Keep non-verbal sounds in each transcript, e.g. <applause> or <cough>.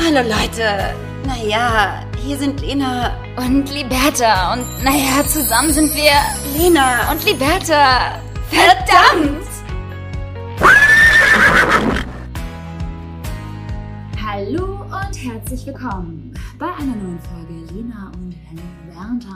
Hallo Leute. Naja, hier sind Lena Und Liberta. Und naja, zusammen sind wir Lena und Liberta. Verdammt! Hallo und herzlich willkommen bei einer neuen Folge Lena und Liberta.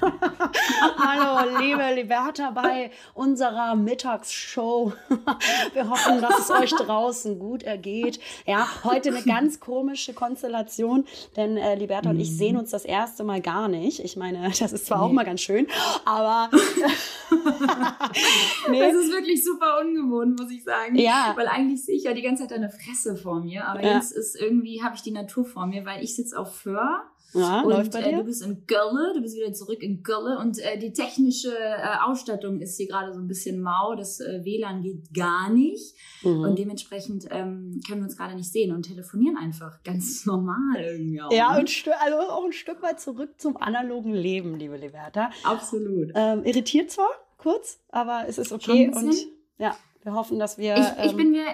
<laughs> Hallo, liebe Liberta, bei unserer Mittagsshow. <laughs> Wir hoffen, dass es euch draußen gut ergeht. Ja, heute eine ganz komische Konstellation, denn äh, Liberta und ich sehen uns das erste Mal gar nicht. Ich meine, das ist zwar auch mal ganz schön, aber <laughs> nee. Das ist wirklich super ungewohnt, muss ich sagen. Ja. Weil eigentlich sehe ich ja die ganze Zeit deine Fresse vor mir, aber Ja. jetzt ist irgendwie, habe ich die Natur vor mir, weil ich sitze auf Föhr ja, läuft und bei äh, du dir? bist in Gölle, du bist wieder zurück in Gölle und äh, die technische äh, Ausstattung ist hier gerade so ein bisschen mau, das äh, WLAN geht gar nicht Mhm. und dementsprechend ähm, können wir uns gerade nicht sehen und telefonieren einfach ganz <laughs> normal irgendwie auch. Ja, ne? und also auch ein Stück weit zurück zum analogen Leben, liebe Liberta. absolut. Ähm, irritiert zwar kurz, aber es ist okay und ja, wir hoffen, dass wir. Ich, ich ähm, bin mir,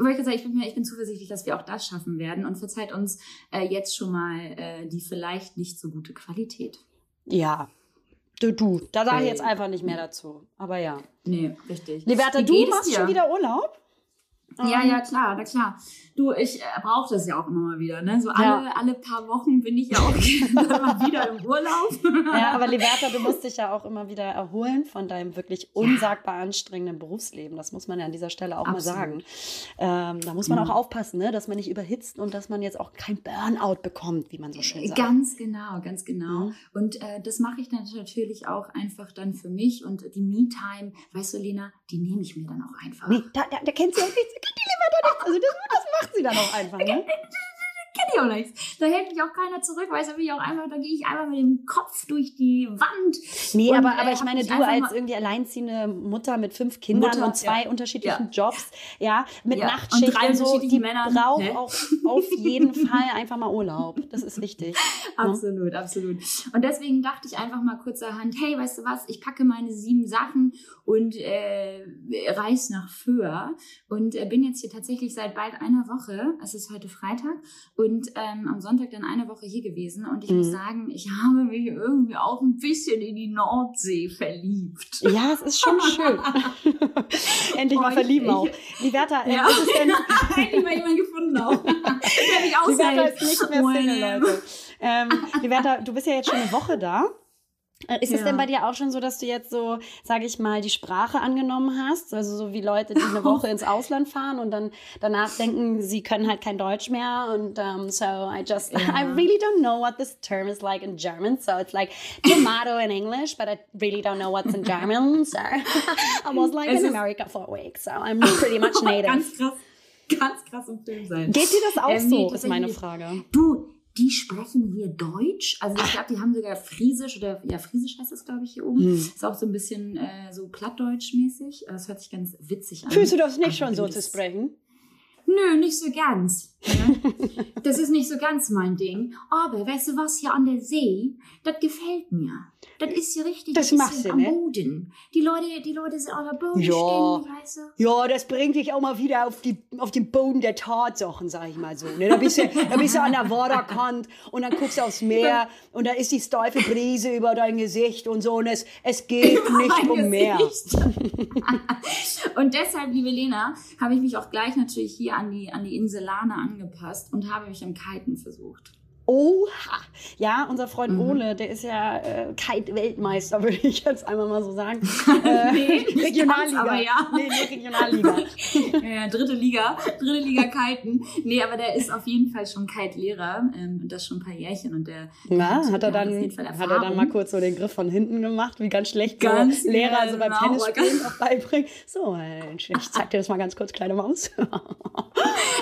wollte gerade sagen, ich bin mir, ich bin zuversichtlich, dass wir auch das schaffen werden und verzeiht uns äh, jetzt schon mal äh, die vielleicht nicht so gute Qualität. Ja. Du, du, da sage ich jetzt einfach nicht mehr dazu. Aber ja. Nee, richtig. Liberta, du machst dir? schon wieder Urlaub? Ja, Ähm, ja, klar, na klar. Du, ich äh, brauche das ja auch immer mal wieder, ne? So alle, Ja. alle paar Wochen bin ich ja auch <laughs> mal wieder im Urlaub. Ja, aber Liberta, du musst dich ja auch immer wieder erholen von deinem wirklich unsagbar anstrengenden Berufsleben. Das muss man ja an dieser Stelle auch mal sagen. Absolut. Ähm, da muss man Ja. auch aufpassen, ne? dass man nicht überhitzt und dass man jetzt auch kein Burnout bekommt, wie man so schön sagt. Ganz genau, ganz genau. Mhm. Und äh, das mache ich dann natürlich auch einfach dann für mich und die Me-Time, weißt du, Lena, die nehme ich mir dann auch einfach. Nee, da, da, da kennt sie auch nichts, da kennt die Liberta nichts. Also das, das macht sie dann auch einfach. Ne? <laughs> Kenn ich auch nichts. Da hält mich auch keiner zurück, weißt du, wie ich auch einfach, da gehe ich einfach mit dem Kopf durch die Wand. Nee, Und, aber, äh, aber ich hab meine, du als irgendwie alleinziehende Mutter mit fünf Kindern Mutter, und zwei ja. unterschiedlichen Ja. Jobs, ja, mit Ja, und Nachtschicht drei und so, die Männern. braucht Hä? auch auf jeden <laughs> Fall einfach mal Urlaub. Das ist wichtig. Absolut, absolut. Und deswegen dachte ich einfach mal kurzerhand, hey, weißt du was, ich packe meine sieben Sachen und äh, reise nach Föhr und äh, bin jetzt hier tatsächlich seit bald einer Woche, es ist heute Freitag, und ähm, am Sonntag dann eine Woche hier gewesen und ich muss Mhm. sagen, ich <laughs> habe mich irgendwie auch ein bisschen in die Nordsee verliebt. Ja, es ist schon schön. <laughs> Endlich mal verlieben auch. Liberta, äh, Ja. ist denn? <laughs> Endlich mal jemanden gefunden auch. Der mich Liberta ist nicht mehr Single, Leute. Ähm, Liberta, du bist ja jetzt schon eine Woche da. Äh, Ist es Ja. denn bei dir auch schon so, dass du jetzt so, sage ich mal, die Sprache angenommen hast? Also so wie Leute, die eine Woche <laughs> ins Ausland fahren und dann danach denken, sie können halt kein Deutsch mehr und um, so I just, <laughs> Ja. I really don't know what this term is like in German. So it's like tomato in English, but I really don't know what's in <laughs> German. So I was like Es in America for a week, so I'm pretty much native. Ganz krass, ganz krass im Film sein. Geht dir das auch Ähm, so, ist meine Frage. Du, die sprechen hier Deutsch. Also ich glaube, die haben sogar Friesisch oder ja, Friesisch heißt das, glaube ich, hier oben. Hm. Ist auch so ein bisschen äh, so Plattdeutsch-mäßig. Das hört sich ganz witzig an. Fühlst du das nicht Aber schon so zu sprechen? Nö, nicht so ganz. Ne? das ist nicht so ganz mein Ding. Aber weißt du was hier an der See? Das gefällt mir. Das ist hier richtig Das bisschen du, am ne? Boden. Die Leute, die Leute sind auf der Boden Ja. stehen, weißt du? Ja, das bringt dich auch mal wieder auf, die, auf den Boden der Tatsachen, sag ich mal so. Ne? Da, bist du, da bist du an der Waterkant und dann guckst du aufs Meer <laughs> und da ist die steife Brise über dein Gesicht und so und es, es geht nicht mein um mehr. <laughs> Und deshalb, liebe Lena, habe ich mich auch gleich natürlich hier an die, an die Inselane angepasst und habe mich am Kiten versucht. Oha. Ja, unser Freund Mhm. Ole, der ist ja äh, Kite-Weltmeister, <laughs> würde ich jetzt einmal mal so sagen. <laughs> Äh, Nee, Regionalliga. aber ja. Nee, nur Regionalliga. <laughs> Ja, dritte Liga, dritte Liga Kiten. Nee, aber der ist auf jeden Fall schon Kite-Lehrer ähm, und das schon ein paar Jährchen und der Na, hat er dann, hat er dann mal kurz so den Griff von hinten gemacht, wie ganz schlecht Ganz so Lehrer so beim genau, Tennisspielen auch beibringen. So, ich zeig dir das mal ganz kurz, kleine Maus.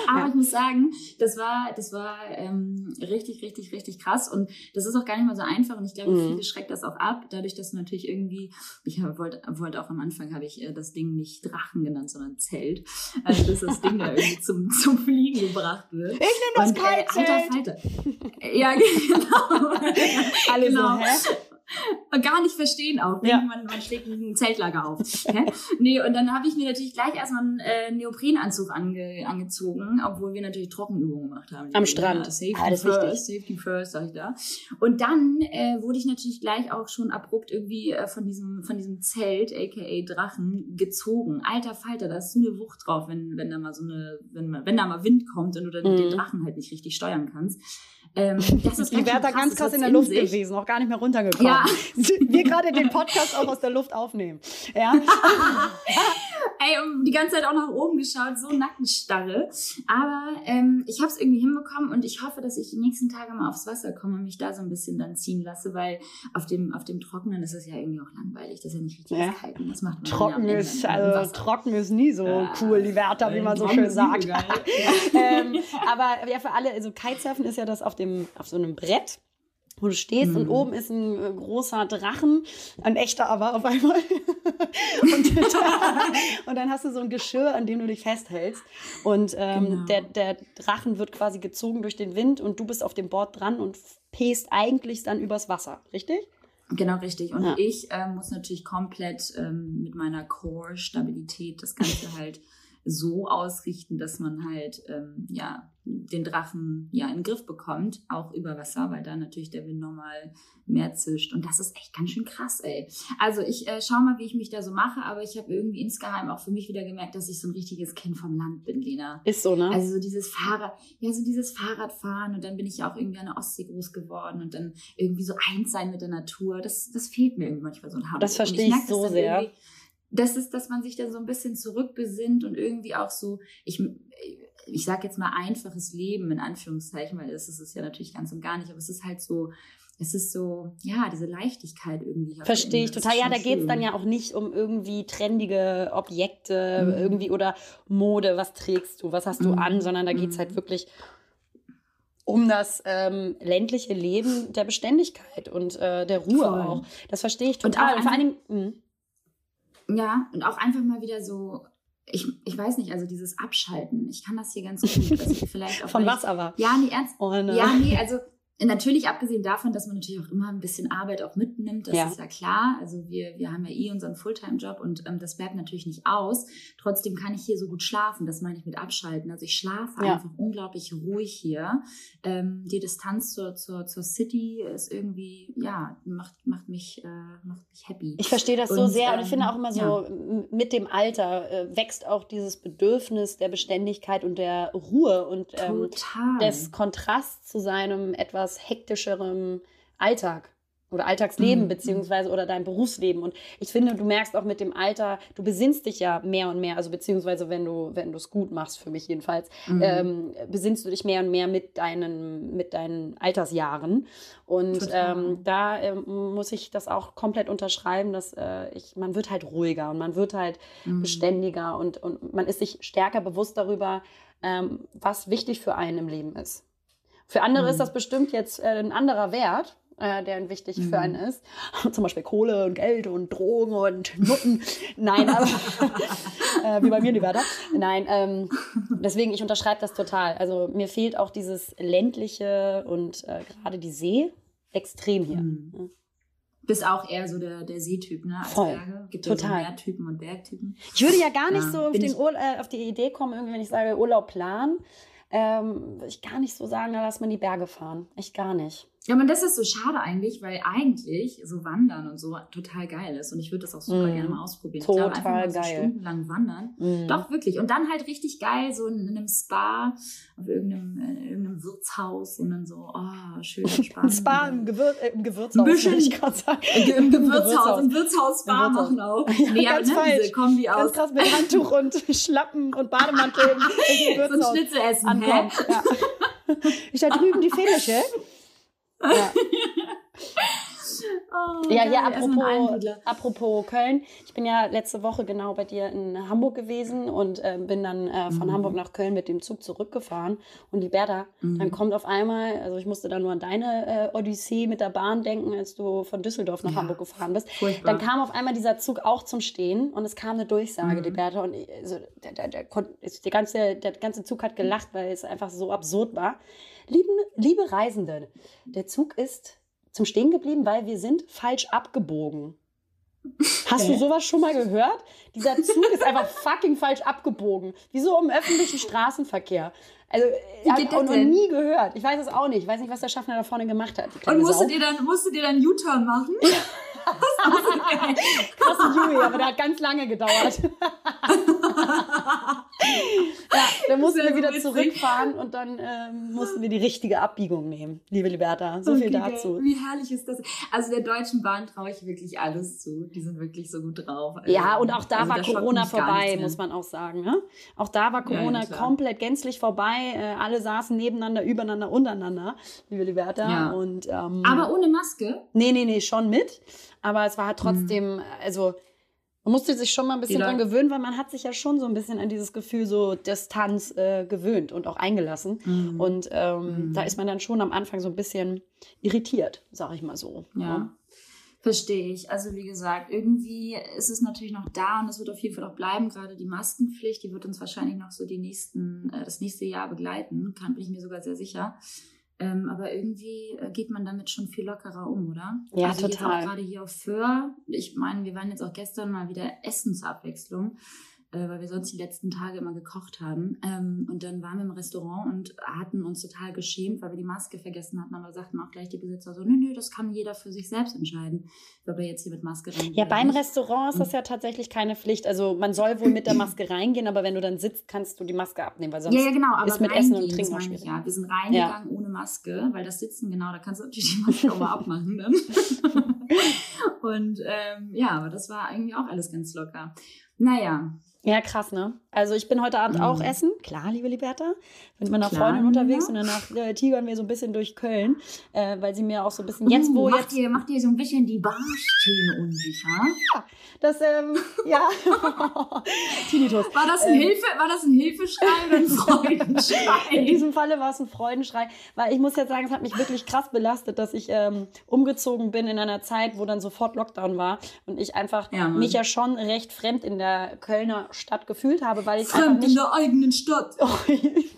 Aber ich muss sagen, das war, das war ähm, richtig, richtig, richtig krass. Und das ist auch gar nicht mal so einfach. Und ich glaube, Mhm. viele schreckt das auch ab, dadurch, dass natürlich irgendwie, ich wollte wollt auch am Anfang, habe ich äh, das Ding nicht Drachen genannt, sondern Zelt. Also dass das Ding da <laughs> irgendwie zum, zum Fliegen gebracht wird. Ich nehme das Und, äh, Kite-Zelt. alter Falter. Ja, <laughs> genau. Alle genau. so, hä? <laughs> und gar nicht verstehen auch. Ja. Man, man schlägt ein Zeltlager auf. Hä? <laughs> Nee, und dann habe ich mir natürlich gleich erstmal einen äh, Neoprenanzug ange, angezogen, obwohl wir natürlich Trockenübungen gemacht haben. Am Strand. Ja, safety ah, first, safety first, sag ich da. Und dann äh, wurde ich natürlich gleich auch schon abrupt irgendwie äh, von diesem von diesem Zelt, aka Drachen, gezogen. Alter Falter, da ist so eine Wucht drauf, wenn, wenn da mal so eine, wenn, wenn da mal Wind kommt und du dann mhm. den Drachen halt nicht richtig steuern kannst. Ähm, das <laughs> ist die wäre da ganz krass in der Luft sich. gewesen, noch gar nicht mehr runtergekommen. Ja. <laughs> Wir gerade den Podcast auch aus der Luft aufnehmen. Ja. <laughs> Ey, die ganze Zeit auch nach oben geschaut, so Nackenstarre. Aber ähm, ich habe es irgendwie hinbekommen und ich hoffe, dass ich die nächsten Tage mal aufs Wasser komme und mich da so ein bisschen dann ziehen lasse, weil auf dem, auf dem Trockenen ist es ja irgendwie auch langweilig. Das ist ja nicht richtig ja. kalt. Das macht man trocken ja ist, also trocken ist nie so ja. cool, die Wärter, wie man so schön sagt. <laughs> ähm, aber ja, für alle, also Kitesurfen ist ja das auf dem, auf so einem Brett wo du stehst mhm. und oben ist ein äh, großer Drachen, ein echter aber auf einmal. <laughs> <laughs> und, <laughs> und, dann hast du so ein Geschirr, an dem du dich festhältst. Und ähm, genau. der, der Drachen wird quasi gezogen durch den Wind und du bist auf dem Board dran und pest eigentlich dann übers Wasser, richtig? Genau, richtig. Und ja. ich äh, muss natürlich komplett ähm, mit meiner Core-Stabilität das Ganze <laughs> halt so ausrichten, dass man halt ähm, ja den Drachen ja in den Griff bekommt, auch über Wasser, weil da natürlich der Wind normal mehr zischt. Und das ist echt ganz schön krass, ey. Also ich äh, schau mal, wie ich mich da so mache, aber ich habe irgendwie insgeheim auch für mich wieder gemerkt, dass ich so ein richtiges Kind vom Land bin, Lena. Ist so, ne? Also so dieses Fahrrad, ja, so dieses Fahrradfahren und dann bin ich ja auch irgendwie an der Ostsee groß geworden und dann irgendwie so eins sein mit der Natur. Das, das fehlt mir irgendwie manchmal so ein Hamburg. Das verstehe ich, ich so sehr das ist, dass man sich dann so ein bisschen zurückbesinnt und irgendwie auch so, ich, ich sag jetzt mal einfaches Leben in Anführungszeichen, weil das ist es ja natürlich ganz und gar nicht, aber es ist halt so, es ist so, ja, diese Leichtigkeit irgendwie. Verstehe ich total. Ja, da geht es dann ja auch nicht um irgendwie trendige Objekte mhm. irgendwie oder Mode, was trägst du, was hast du mhm. an, sondern da geht es halt mhm. wirklich um das ähm, ländliche Leben der Beständigkeit und äh, der Ruhe Voll. auch. Das verstehe ich total. Und, und vor. Mh. Ja, und auch einfach mal wieder so, ich, ich weiß nicht, also dieses Abschalten, ich kann das hier ganz gut. Also <laughs> vielleicht auch Von was aber? Ja, nee, ernst. Oh, ne. Ja, nee, also Natürlich abgesehen davon, dass man natürlich auch immer ein bisschen Arbeit auch mitnimmt, das ja. ist ja klar. Also wir, wir haben ja eh unseren Fulltime-Job und ähm, das bleibt natürlich nicht aus. Trotzdem kann ich hier so gut schlafen, das meine ich mit abschalten. Also ich schlafe ja. einfach unglaublich ruhig hier. Ähm, die Distanz zur, zur, zur City ist irgendwie, ja, macht, macht, mich, äh, macht mich happy. Ich verstehe das und, so sehr und ich finde ähm, auch immer so, ja. mit dem Alter äh, wächst auch dieses Bedürfnis der Beständigkeit und der Ruhe und ähm, des Kontrasts zu seinem etwas etwas hektischerem Alltag oder Alltagsleben mhm. beziehungsweise oder dein Berufsleben und ich finde du merkst auch mit dem Alter du besinnst dich ja mehr und mehr also beziehungsweise wenn du wenn du es gut machst für mich jedenfalls mhm. ähm, besinnst du dich mehr und mehr mit deinen mit deinen Altersjahren und ähm, da ähm, muss ich das auch komplett unterschreiben dass äh, ich man wird halt ruhiger und man wird halt mhm. beständiger und und man ist sich stärker bewusst darüber ähm, was wichtig für einen im Leben ist für andere mhm. ist das bestimmt jetzt äh, ein anderer Wert, äh, der wichtig mhm. für einen ist. <laughs> Zum Beispiel Kohle und Geld und Drogen und Nutten. Nein, aber <laughs> äh, wie bei mir die Wörter. Nein, ähm, deswegen, ich unterschreibe das total. Also mir fehlt auch dieses ländliche und äh, gerade die See extrem hier. Mhm. Ja. Bist auch eher so der, der Seetyp, ne? Als Voll. Berge. Gibt Total. Ja so Meertypen und Bergtypen. Ich würde ja gar nicht ja, so auf, den Ur äh, auf die Idee kommen, irgendwie, wenn ich sage Urlaub planen ähm, ich gar nicht so sagen, lass mal die Berge fahren. Echt gar nicht. Ja, aber das ist so schade eigentlich, weil eigentlich so Wandern und so total geil ist. Und ich würde das auch super mm. gerne mal ausprobieren. Total ich glaube, einfach mal so stundenlang wandern. Mm. Doch, wirklich. Und dann halt richtig geil, so in, einem Spa, auf irgendeinem, äh, irgendeinem Wirtshaus und dann so, oh, schön <laughs> entspannt. Spa im, Gewür äh, im Gewürzhaus, ein bisschen, ich gerade sagen. Im Gewürzhaus, im Wirtshaus Spa Im machen auch. Ja, nee, ganz aber, ne, falsch. Kombi ganz aus. krass mit Handtuch und <laughs> Schlappen und Bademantel im Gewürzhaus. So ein Schnitzel essen. Hä? Ja. <laughs> Ich da drüben die Fähnliche. Ja. <laughs> Oh, ja, hier apropos, apropos Köln. Ich bin ja letzte Woche genau bei dir in Hamburg gewesen und äh, bin dann äh, von mhm. Hamburg nach Köln mit dem Zug zurückgefahren. Und die Berda, mhm. dann kommt auf einmal, also ich musste dann nur an deine äh, Odyssee mit der Bahn denken, als du von Düsseldorf nach ja. Hamburg gefahren bist. Furchtbar. Dann kam auf einmal dieser Zug auch zum Stehen und es kam eine Durchsage, mhm. die Berda. Und ich, also, der, der, der, der, ganze, der ganze Zug hat gelacht, weil es einfach so absurd war. Lieben, liebe Reisende, der Zug ist zum Stehen geblieben, weil wir sind falsch abgebogen. Hast du sowas schon mal gehört? Dieser Zug ist einfach <laughs> fucking falsch abgebogen. Wie so im öffentlichen Straßenverkehr. Also, ich habe auch noch nie gehört. Ich weiß es auch nicht. Ich weiß nicht, was der Schaffner da vorne gemacht hat. Und musstet ihr dann, musstet ihr dann U-Turn machen? <laughs> Ja. Krasse Jui, aber der hat ganz lange gedauert. <laughs> <laughs> ja, dann mussten wir wieder zurückfahren und dann ähm, mussten wir die richtige Abbiegung nehmen, liebe Liberta. So okay, viel dazu. Wie herrlich ist das? Also der Deutschen Bahn traue ich wirklich alles zu. Die sind wirklich so gut drauf. Also, ja, und auch da also war Corona vorbei, muss man auch sagen. Ne? Auch da war Corona ja, komplett gänzlich vorbei. Äh, alle saßen nebeneinander, übereinander, untereinander, liebe Liberta. Ja. Und, ähm, aber ohne Maske? Nee, nee, nee, schon mit. Aber es war halt trotzdem, mhm. also man musste sich schon mal ein bisschen dran gewöhnen, weil man hat sich ja schon so ein bisschen an dieses Gefühl so Distanz äh, gewöhnt und auch eingelassen. Mhm. Und ähm, mhm. da ist man dann schon am Anfang so ein bisschen irritiert, sag ich mal so. Ja. ja. Verstehe ich. Also wie gesagt, irgendwie ist es natürlich noch da und es wird auf jeden Fall auch bleiben. Gerade die Maskenpflicht, die wird uns wahrscheinlich noch so die nächsten, äh, das nächste Jahr begleiten. Kann bin ich mir sogar sehr sicher. Ähm, aber irgendwie äh, geht man damit schon viel lockerer um, oder? Ja, also total. Jetzt auch gerade hier auf Föhr. Ich meine, wir waren jetzt auch gestern mal wieder Essensabwechslung äh, weil wir sonst die letzten Tage immer gekocht haben. Ähm, und dann waren wir im Restaurant und hatten uns total geschämt, weil wir die Maske vergessen hatten. Aber sagten auch gleich die Besitzer so, nö, nö, das kann jeder für sich selbst entscheiden, ob er jetzt hier mit Maske reingeht. Ja, beim Restaurant ist das ja tatsächlich keine Pflicht. Also man soll wohl mit der Maske reingehen, aber wenn du dann sitzt, kannst du die Maske abnehmen, weil sonst ja, ja, genau, aber ist mit Essen und Trinken auch schwierig. Ja, wir sind reingegangen ja. ohne Maske, weil das Sitzen, genau, da kannst du natürlich die Maske auch mal abmachen dann. <laughs> und ähm, ja, aber das war irgendwie auch alles ganz locker. Naja, ja, krass, ne? Also ich bin heute Abend mhm. auch essen. Klar, liebe Liberta. Bin mit meiner Klar, Freundin unterwegs ja. und danach äh, tigern wir so ein bisschen durch Köln, äh, weil sie mir auch so ein bisschen jetzt, wo uh, macht jetzt... Ihr, macht ihr so ein bisschen die Barstühle unsicher? Ja, das, ähm, ja. <laughs> Tinnitus. War das ein, ähm, Hilfe, war das ein Hilfeschrei oder ein <laughs> Freudenschrei? In diesem Falle war es ein Freudenschrei, weil ich muss jetzt sagen, es hat mich wirklich krass belastet, dass ich ähm, umgezogen bin in einer Zeit, wo dann sofort Lockdown war und ich einfach ja, mich ja schon recht fremd in der Kölner Stadt gefühlt habe, weil ich Fremd nicht, in der eigenen Stadt. <laughs> Oh,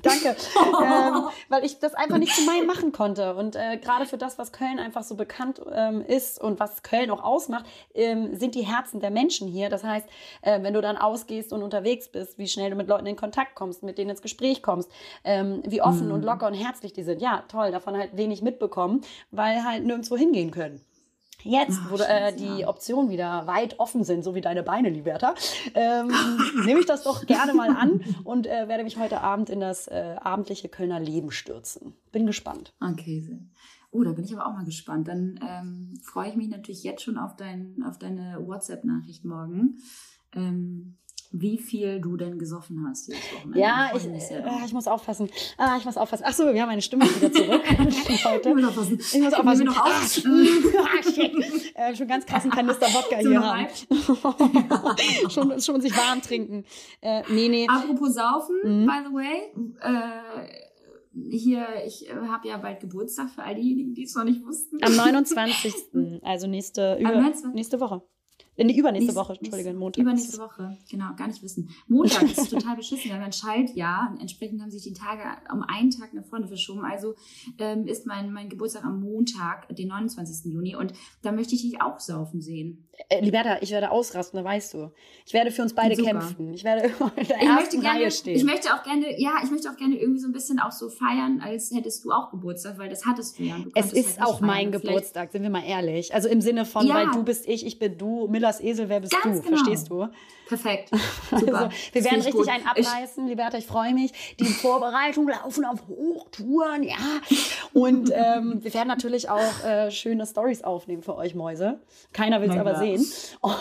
danke. <laughs> ähm, weil ich das einfach nicht zu meinem machen konnte. Und äh, gerade für das, was Köln einfach so bekannt ähm, ist und was Köln auch ausmacht, ähm, sind die Herzen der Menschen hier. Das heißt, äh, wenn du dann ausgehst und unterwegs bist, wie schnell du mit Leuten in Kontakt kommst, mit denen ins Gespräch kommst, ähm, wie offen mhm. und locker und herzlich die sind. Ja, toll, davon halt wenig mitbekommen, weil halt nirgendwo hingehen können. Jetzt, Ach, wo äh, die Optionen wieder weit offen sind, so wie deine Beine, Liberta, ähm, <laughs> nehme ich das doch gerne mal an und äh, werde mich heute Abend in das äh, abendliche Kölner Leben stürzen. Bin gespannt. Okay, sehr. Oh, da bin ich aber auch mal gespannt. Dann ähm, freue ich mich natürlich jetzt schon auf, dein, auf deine WhatsApp-Nachricht morgen. Ähm, wie viel du denn gesoffen hast dieses Wochenende. Ja, ich, äh, ich muss aufpassen. Ah, ich muss aufpassen. Ach so, wir haben meine Stimme wieder zurück. <laughs> heute. Ich muss aufpassen. Ich muss aufpassen. Noch auf. shit. Äh, schon ganz krassen Kanister Wodka hier haben. <laughs> schon, schon sich warm trinken. Äh, nee, nee. Apropos Saufen, mhm. by the way. Äh, hier, ich äh, habe ja bald Geburtstag für all diejenigen, die es noch nicht wussten. Am <laughs> 29. also nächste, über, nächste Woche. In die übernächste Nächste, Woche, Entschuldigung, Montag. Übernächste Woche, genau, gar nicht wissen. Montag <laughs> ist total beschissen, wir haben ein Schaltjahr. Entsprechend haben sich die Tage um einen Tag nach vorne verschoben. Also ähm, ist mein, mein Geburtstag am Montag, den 29. Juni. Und da möchte ich dich auch saufen sehen. Äh, Liberta, ich werde ausrasten, da weißt du. Ich werde für uns beide Super. kämpfen. Ich werde <laughs> in der ich ersten gerne, Reihe stehen. Ich möchte auch gerne, ja, ich möchte auch gerne irgendwie so ein bisschen auch so feiern, als hättest du auch Geburtstag, weil das hattest du ja. Du es ist halt auch feiern. mein Vielleicht. Geburtstag, sind wir mal ehrlich. Also im Sinne von, ja. weil du bist ich, ich bin du, Millers Esel, wer bist Ganz du? Genau. Verstehst du? Perfekt. <laughs> Super. Also, wir werden richtig gut. einen abreißen, Liberta, ich freue mich. Die Vorbereitungen laufen auf Hochtouren, ja. Und ähm, wir werden natürlich auch äh, schöne Stories aufnehmen für euch Mäuse. Keiner will es aber sehen. Oh.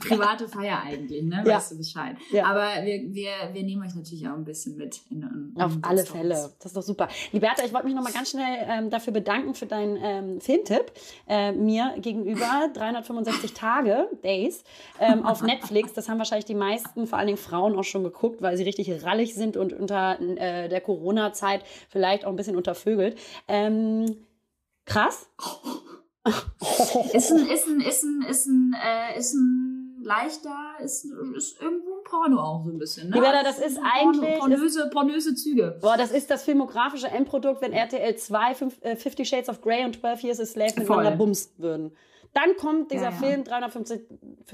Private Feier eigentlich, ne? Ja. Weißt du Bescheid. Ja. Aber wir, wir, wir nehmen euch natürlich auch ein bisschen mit. In, in, Auf alle Stories. Fälle. Das ist doch super. Liberta, ich wollte mich noch mal ganz schnell ähm, dafür bedanken für deinen ähm, Filmtipp. Äh, mir gegenüber 365 Tage, Days, ähm, auf <laughs> Netflix. Das haben wahrscheinlich die meisten, vor allen Dingen Frauen, auch schon geguckt, weil sie richtig rallig sind und unter äh, der Corona-Zeit vielleicht auch ein bisschen untervögelt. Ähm, krass. Ist ein, ist ein, ist ein, ist ein, äh, ist ein leichter, ist, ist irgendwo Porno auch so ein bisschen. Ne? Liberta, das ist eigentlich- Pornöse, pornöse Züge. Boah, das ist das filmografische Endprodukt, wenn RTL 2 fünf, äh, Fifty Shades of Grey und 12 Years a Slave miteinander Voll. bums würden. Dann kommt dieser Ja, ja. Film 350,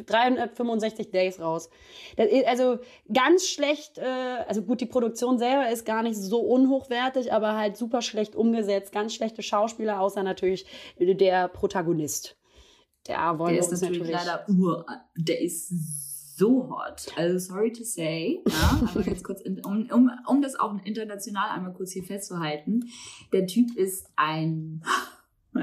365 Days raus. Das also ganz schlecht, äh, also gut, die Produktion selber ist gar nicht so unhochwertig, aber halt super schlecht umgesetzt, ganz schlechte Schauspieler, außer natürlich der Protagonist. Da wollen Der ist natürlich, natürlich. leider ur. Der ist so hot. Also sorry to say. Ja, aber jetzt kurz, in, um, um, um das auch international einmal kurz hier festzuhalten. Der Typ ist ein,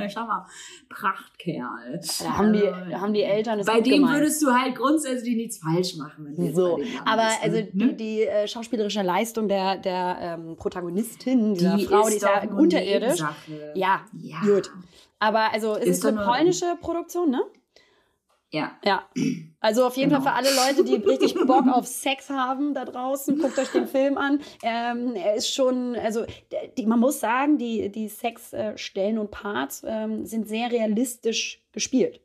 schau mal, Prachtkerl. Da haben die, Also, da haben die Eltern es bei dem gemeint. würdest du halt grundsätzlich nichts falsch machen. Wenn So, aber bist, also ne? die, die äh, schauspielerische Leistung der, der ähm, Protagonistin, dieser die Frau, die ist ja unterirdisch. Ja, ja. gut. Aber also es ist, Ist nur- polnische Produktion, ne? Ja. Ja. Also auf jeden Genau. Fall für alle Leute, die richtig Bock auf Sex haben da draußen, guckt euch den Film an. Ähm, er ist schon, also die, man muss sagen, die, die Sexstellen und Parts ähm, sind sehr realistisch gespielt.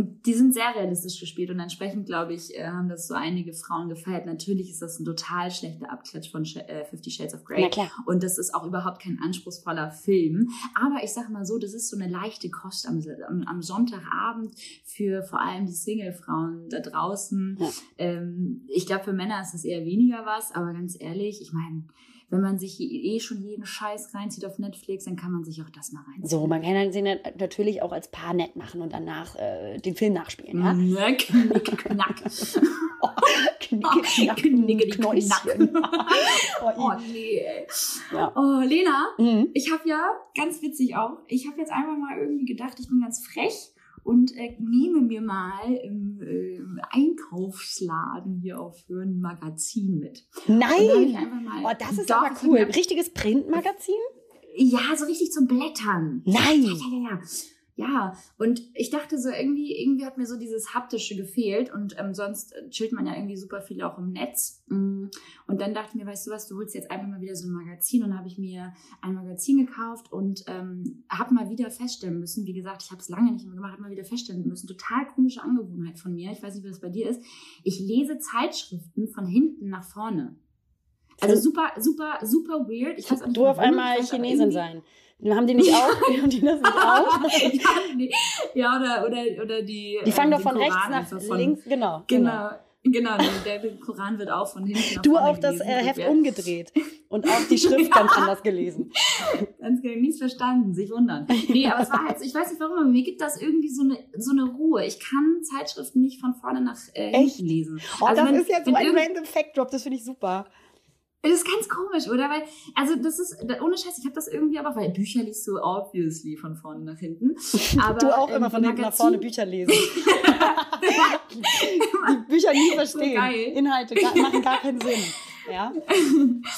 Die sind sehr realistisch gespielt und entsprechend, glaube ich, äh, haben das so einige Frauen gefeiert. Natürlich ist das ein total schlechter Abklatsch von äh, Fifty Shades of Grey. Und das ist auch überhaupt kein anspruchsvoller Film. Aber ich sage mal so, das ist so eine leichte Kost am, am, am Sonntagabend für vor allem die Single-Frauen da draußen. Ja. Ähm, ich glaube, für Männer ist das eher weniger was, aber ganz ehrlich, ich meine, wenn man sich eh schon jeden Scheiß reinzieht auf Netflix, dann kann man sich auch das mal reinziehen. So, man kann dann sie nat- natürlich auch als Paar nett machen und danach äh, den Film nachspielen. Ja? Ne, knick, knack. <laughs> Knicke, knack, Knickeli, Knäuschen. <laughs> Oh Oh, nee. Ja. Oh, Lena, Mhm. ich habe ja, ganz witzig auch, ich habe jetzt einfach mal irgendwie gedacht, ich bin ganz frech und äh, nehme mir mal im, äh, Einkaufsladen hier auf für ein Magazin mit. Nein! mal, Oh, das ist Doch, aber cool. Richtiges Printmagazin? Ja, so richtig zum Blättern. Nein! Ja, ja, ja, ja. Ja, und ich dachte so, irgendwie, irgendwie hat mir so dieses Haptische gefehlt und ähm, sonst äh, chillt man ja irgendwie super viel auch im Netz. Mm. Und dann dachte ich mir, weißt du was, du holst jetzt einfach mal wieder so ein Magazin und habe ich mir ein Magazin gekauft und ähm, habe mal wieder feststellen müssen, wie gesagt, ich habe es lange nicht mehr gemacht, habe mal wieder feststellen müssen, total komische Angewohnheit von mir, ich weiß nicht, wie das bei dir ist, ich lese Zeitschriften von hinten nach vorne. Also super, super, super weird. Ich weiß auch nicht, Du auf einmal Chinesin sein. Haben die nicht auch? <laughs> Haben die das nicht auch? <laughs> ja, ja, oder, oder, oder die. Die fangen ähm, doch von den rechts Koran nach von- links. Genau. Genau. Genau, nee, der, der Koran wird auch von hinten Du auch das gelesen, äh, Heft rückwärts. umgedreht und auch die <laughs> Schrift ganz anders gelesen. Ganz genau, nichts verstanden, sich wundern. Nee, aber es war halt, so, ich weiß nicht warum, aber mir gibt das irgendwie so eine, so eine Ruhe. Ich kann Zeitschriften nicht von vorne nach äh, hinten lesen. Oh, Also das wenn- ist jetzt so ein random Fact Drop, das finde ich super. Das ist ganz komisch, oder? Weil, also das ist, ohne Scheiß, ich habe das irgendwie aber, weil Bücher liest du obviously von vorne nach hinten. <laughs> Aber, du auch ähm, immer von hinten nach vorne Bücher lesen. <laughs> die Bücher nie verstehen. geil. Inhalte gar, machen gar keinen Sinn. Ja.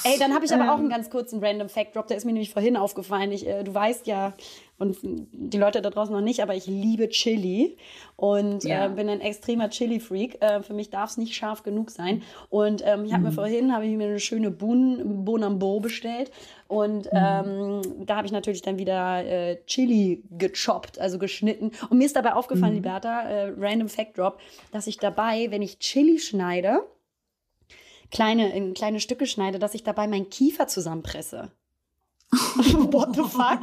Ey, dann habe ich aber auch einen ganz kurzen random Fact Drop, der ist mir nämlich vorhin aufgefallen. Ich, äh, du weißt ja, und die Leute da draußen noch nicht, aber ich liebe Chili und Ja. äh, bin ein extremer Chili-Freak. Äh, für mich darf es nicht scharf genug sein. Und ähm, ich habe mir vorhin habe ich mir eine schöne Bohnen, Bonambo bestellt und ähm, da habe ich natürlich dann wieder äh, Chili gechoppt, also geschnitten. Und mir ist dabei aufgefallen, Liberta, äh, random Fact Drop, dass ich dabei, wenn ich Chili schneide, kleine, in kleine Stücke schneide, dass ich dabei meinen Kiefer zusammenpresse. <laughs> What the fuck?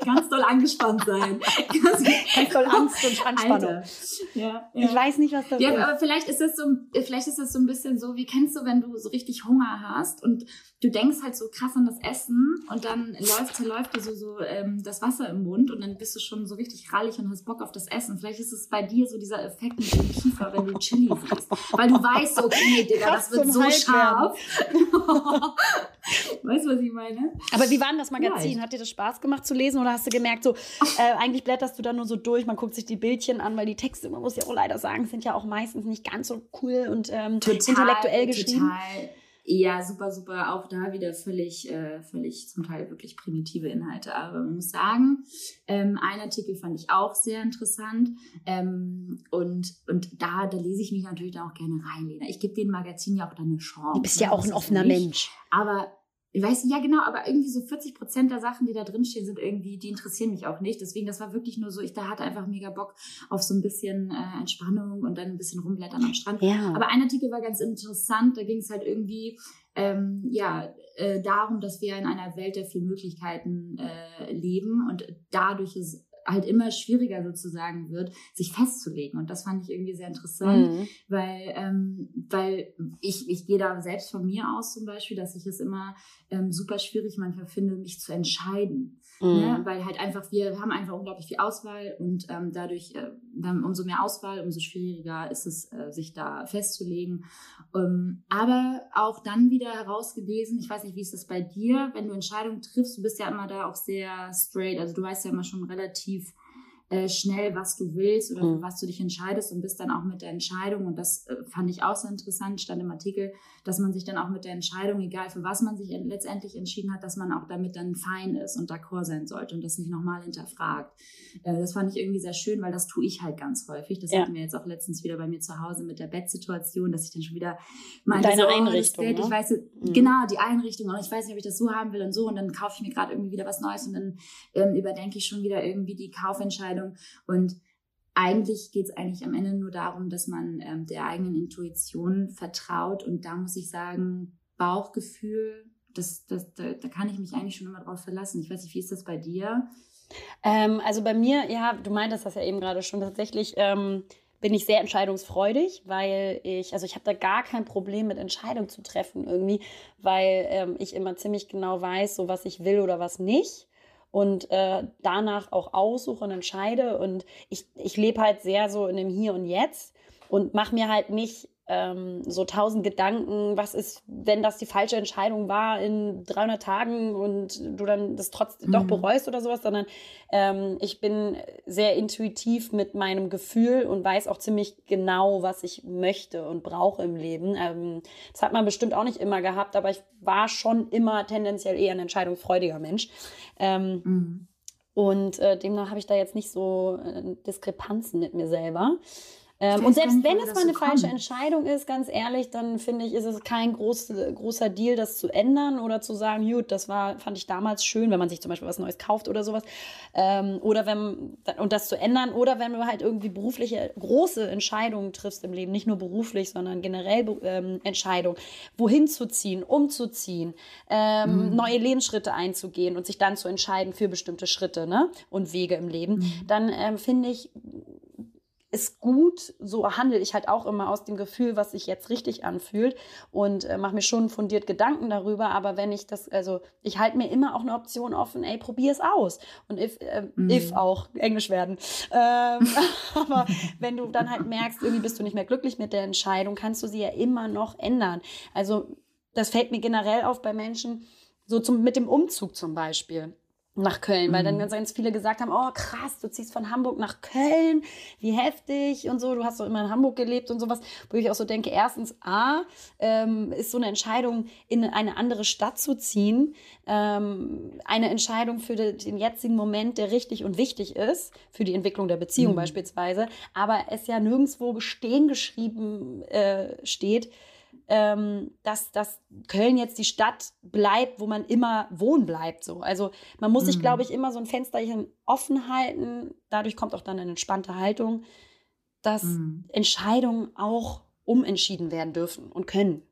<laughs> Ganz doll angespannt sein. Ganz, Ganz doll Angst und Anspannung. Alter. Ja, Ich weiß nicht, was das Ja, ist. aber vielleicht ist das so, vielleicht ist das so ein bisschen so, wie kennst du, wenn du so richtig Hunger hast und du denkst halt so krass an das Essen und dann läuft, zerläuft dir so, so ähm, das Wasser im Mund und dann bist du schon so richtig rallig und hast Bock auf das Essen. Vielleicht ist es bei dir so dieser Effekt mit dem Kiefer, wenn du Chili siehst. Weil du weißt, okay, <laughs> Digga, Krass das wird so scharf. <laughs> weißt du, was ich meine? Aber wie war denn das Magazin? Vielleicht. Hat dir das Spaß gemacht zu lesen oder hast du gemerkt, so äh, eigentlich blätterst du da nur so durch, man guckt sich die Bildchen an, weil die Texte, man muss ja auch leider sagen, sind ja auch meistens nicht ganz so cool und ähm, intellektuell geschrieben. Total. Ja, super, super. Auch da wieder völlig, äh, völlig zum Teil wirklich primitive Inhalte. Aber man muss sagen, ähm, ein Artikel fand ich auch sehr interessant. Ähm, und, und da, da lese ich mich natürlich dann auch gerne rein, Lena. Ich gebe den Magazin ja auch dann eine Chance. Du bist ja ne? auch ein offener. Mensch. Aber ich weiß nicht, ja genau, aber irgendwie so 40 Prozent der Sachen, die da drin stehen, sind irgendwie, die interessieren mich auch nicht. Deswegen, das war wirklich nur so, ich da hatte einfach mega Bock auf so ein bisschen äh, Entspannung und dann ein bisschen rumblättern am Strand. Ja. Aber ein Artikel war ganz interessant, da ging es halt irgendwie ähm, ja, äh, darum, dass wir in einer Welt der vielen Möglichkeiten äh, leben und dadurch ist halt immer schwieriger sozusagen wird, sich festzulegen. Und das fand ich irgendwie sehr interessant, Mhm. weil, ähm, weil ich, ich gehe da selbst von mir aus zum Beispiel, dass ich es immer ähm, super schwierig manchmal finde, mich zu entscheiden. Ne? Mhm. Weil halt einfach, wir haben einfach unglaublich viel Auswahl und ähm, dadurch, äh, dann umso mehr Auswahl, umso schwieriger ist es, äh, sich da festzulegen. Ähm, aber auch dann wieder herausgelesen, ich weiß nicht, wie ist das bei dir, wenn du Entscheidungen triffst, du bist ja immer da auch sehr straight, also du weißt ja immer schon relativ äh, schnell, was du willst oder für Mhm. was du dich entscheidest und bist dann auch mit der Entscheidung, und das äh, fand ich auch so interessant, stand im Artikel, dass man sich dann auch mit der Entscheidung, egal für was man sich en- letztendlich entschieden hat, dass man auch damit dann fein ist und d'accord sein sollte und das nicht nochmal hinterfragt. Äh, das fand ich irgendwie sehr schön, weil das tue ich halt ganz häufig. Das Ja. hatten wir jetzt auch letztens wieder bei mir zu Hause mit der Bettsituation, dass ich dann schon wieder meine Deine oh, das Einrichtung, Geld, ne? ich weiß, Mhm. genau, die Einrichtung und ich weiß nicht, ob ich das so haben will und so und dann kaufe ich mir gerade irgendwie wieder was Neues und dann ähm, überdenke ich schon wieder irgendwie die Kaufentscheidung und eigentlich geht es eigentlich am Ende nur darum, dass man ähm, der eigenen Intuition vertraut. Und da muss ich sagen, Bauchgefühl, das, das, da, da kann ich mich eigentlich schon immer drauf verlassen. Ich weiß nicht, wie ist das bei dir? Ähm, also bei mir, ja, du meintest das ja eben gerade schon, tatsächlich ähm, bin ich sehr entscheidungsfreudig, weil ich, also ich habe da gar kein Problem mit Entscheidungen zu treffen irgendwie, weil ähm, ich immer ziemlich genau weiß, so was ich will oder was nicht und äh, danach auch aussuche und entscheide. Und ich, ich lebe halt sehr so in dem Hier und Jetzt und mache mir halt nicht ähm, so tausend Gedanken, was ist, wenn das die falsche Entscheidung war in 300 Tagen und du dann das trotzdem doch Mhm. bereust oder sowas, sondern ähm, ich bin sehr intuitiv mit meinem Gefühl und weiß auch ziemlich genau, was ich möchte und brauche im Leben. Ähm, das hat man bestimmt auch nicht immer gehabt, aber ich war schon immer tendenziell eher ein entscheidungsfreudiger Mensch. Ähm, Mhm. und äh, demnach habe ich da jetzt nicht so äh, Diskrepanzen mit mir selber. Ähm, und selbst wenn es mal so eine falsche kommt. Entscheidung ist, ganz ehrlich, dann finde ich, ist es kein groß, großer Deal, das zu ändern oder zu sagen, gut, das war, fand ich damals schön, wenn man sich zum Beispiel was Neues kauft oder sowas. Ähm, oder wenn, und das zu ändern, oder wenn du halt irgendwie berufliche, große Entscheidungen triffst im Leben, nicht nur beruflich, sondern generell ähm, Entscheidungen, wohin zu ziehen, umzuziehen, ähm, Mhm. neue Lebensschritte einzugehen und sich dann zu entscheiden für bestimmte Schritte ne? und Wege im Leben, Mhm. dann ähm, finde ich, ist gut, so handle ich halt auch immer aus dem Gefühl, was sich jetzt richtig anfühlt und äh, mache mir schon fundiert Gedanken darüber, aber wenn ich das, also ich halte mir immer auch eine Option offen, ey, probier es aus und if, äh, Mhm. if auch, Englisch werden. Ähm, <laughs> aber wenn du dann halt merkst, irgendwie bist du nicht mehr glücklich mit der Entscheidung, kannst du sie ja immer noch ändern. Also das fällt mir generell auf bei Menschen, so zum, mit dem Umzug zum Beispiel nach Köln, weil dann Mhm. ganz, ganz viele gesagt haben, oh krass, du ziehst von Hamburg nach Köln, wie heftig und so, du hast doch immer in Hamburg gelebt und sowas, wo ich auch so denke, erstens, A, ähm, ist so eine Entscheidung, in eine andere Stadt zu ziehen, ähm, eine Entscheidung für de, den jetzigen Moment, der richtig und wichtig ist, für die Entwicklung der Beziehung Mhm. beispielsweise, aber es ja nirgendwo stehen geschrieben äh, steht, ähm, dass, dass Köln jetzt die Stadt bleibt, wo man immer wohnen bleibt. So. Also man muss sich, Mhm. glaube ich, immer so ein Fensterchen offen halten. Dadurch kommt auch dann eine entspannte Haltung, dass Mhm. Entscheidungen auch umentschieden werden dürfen und können.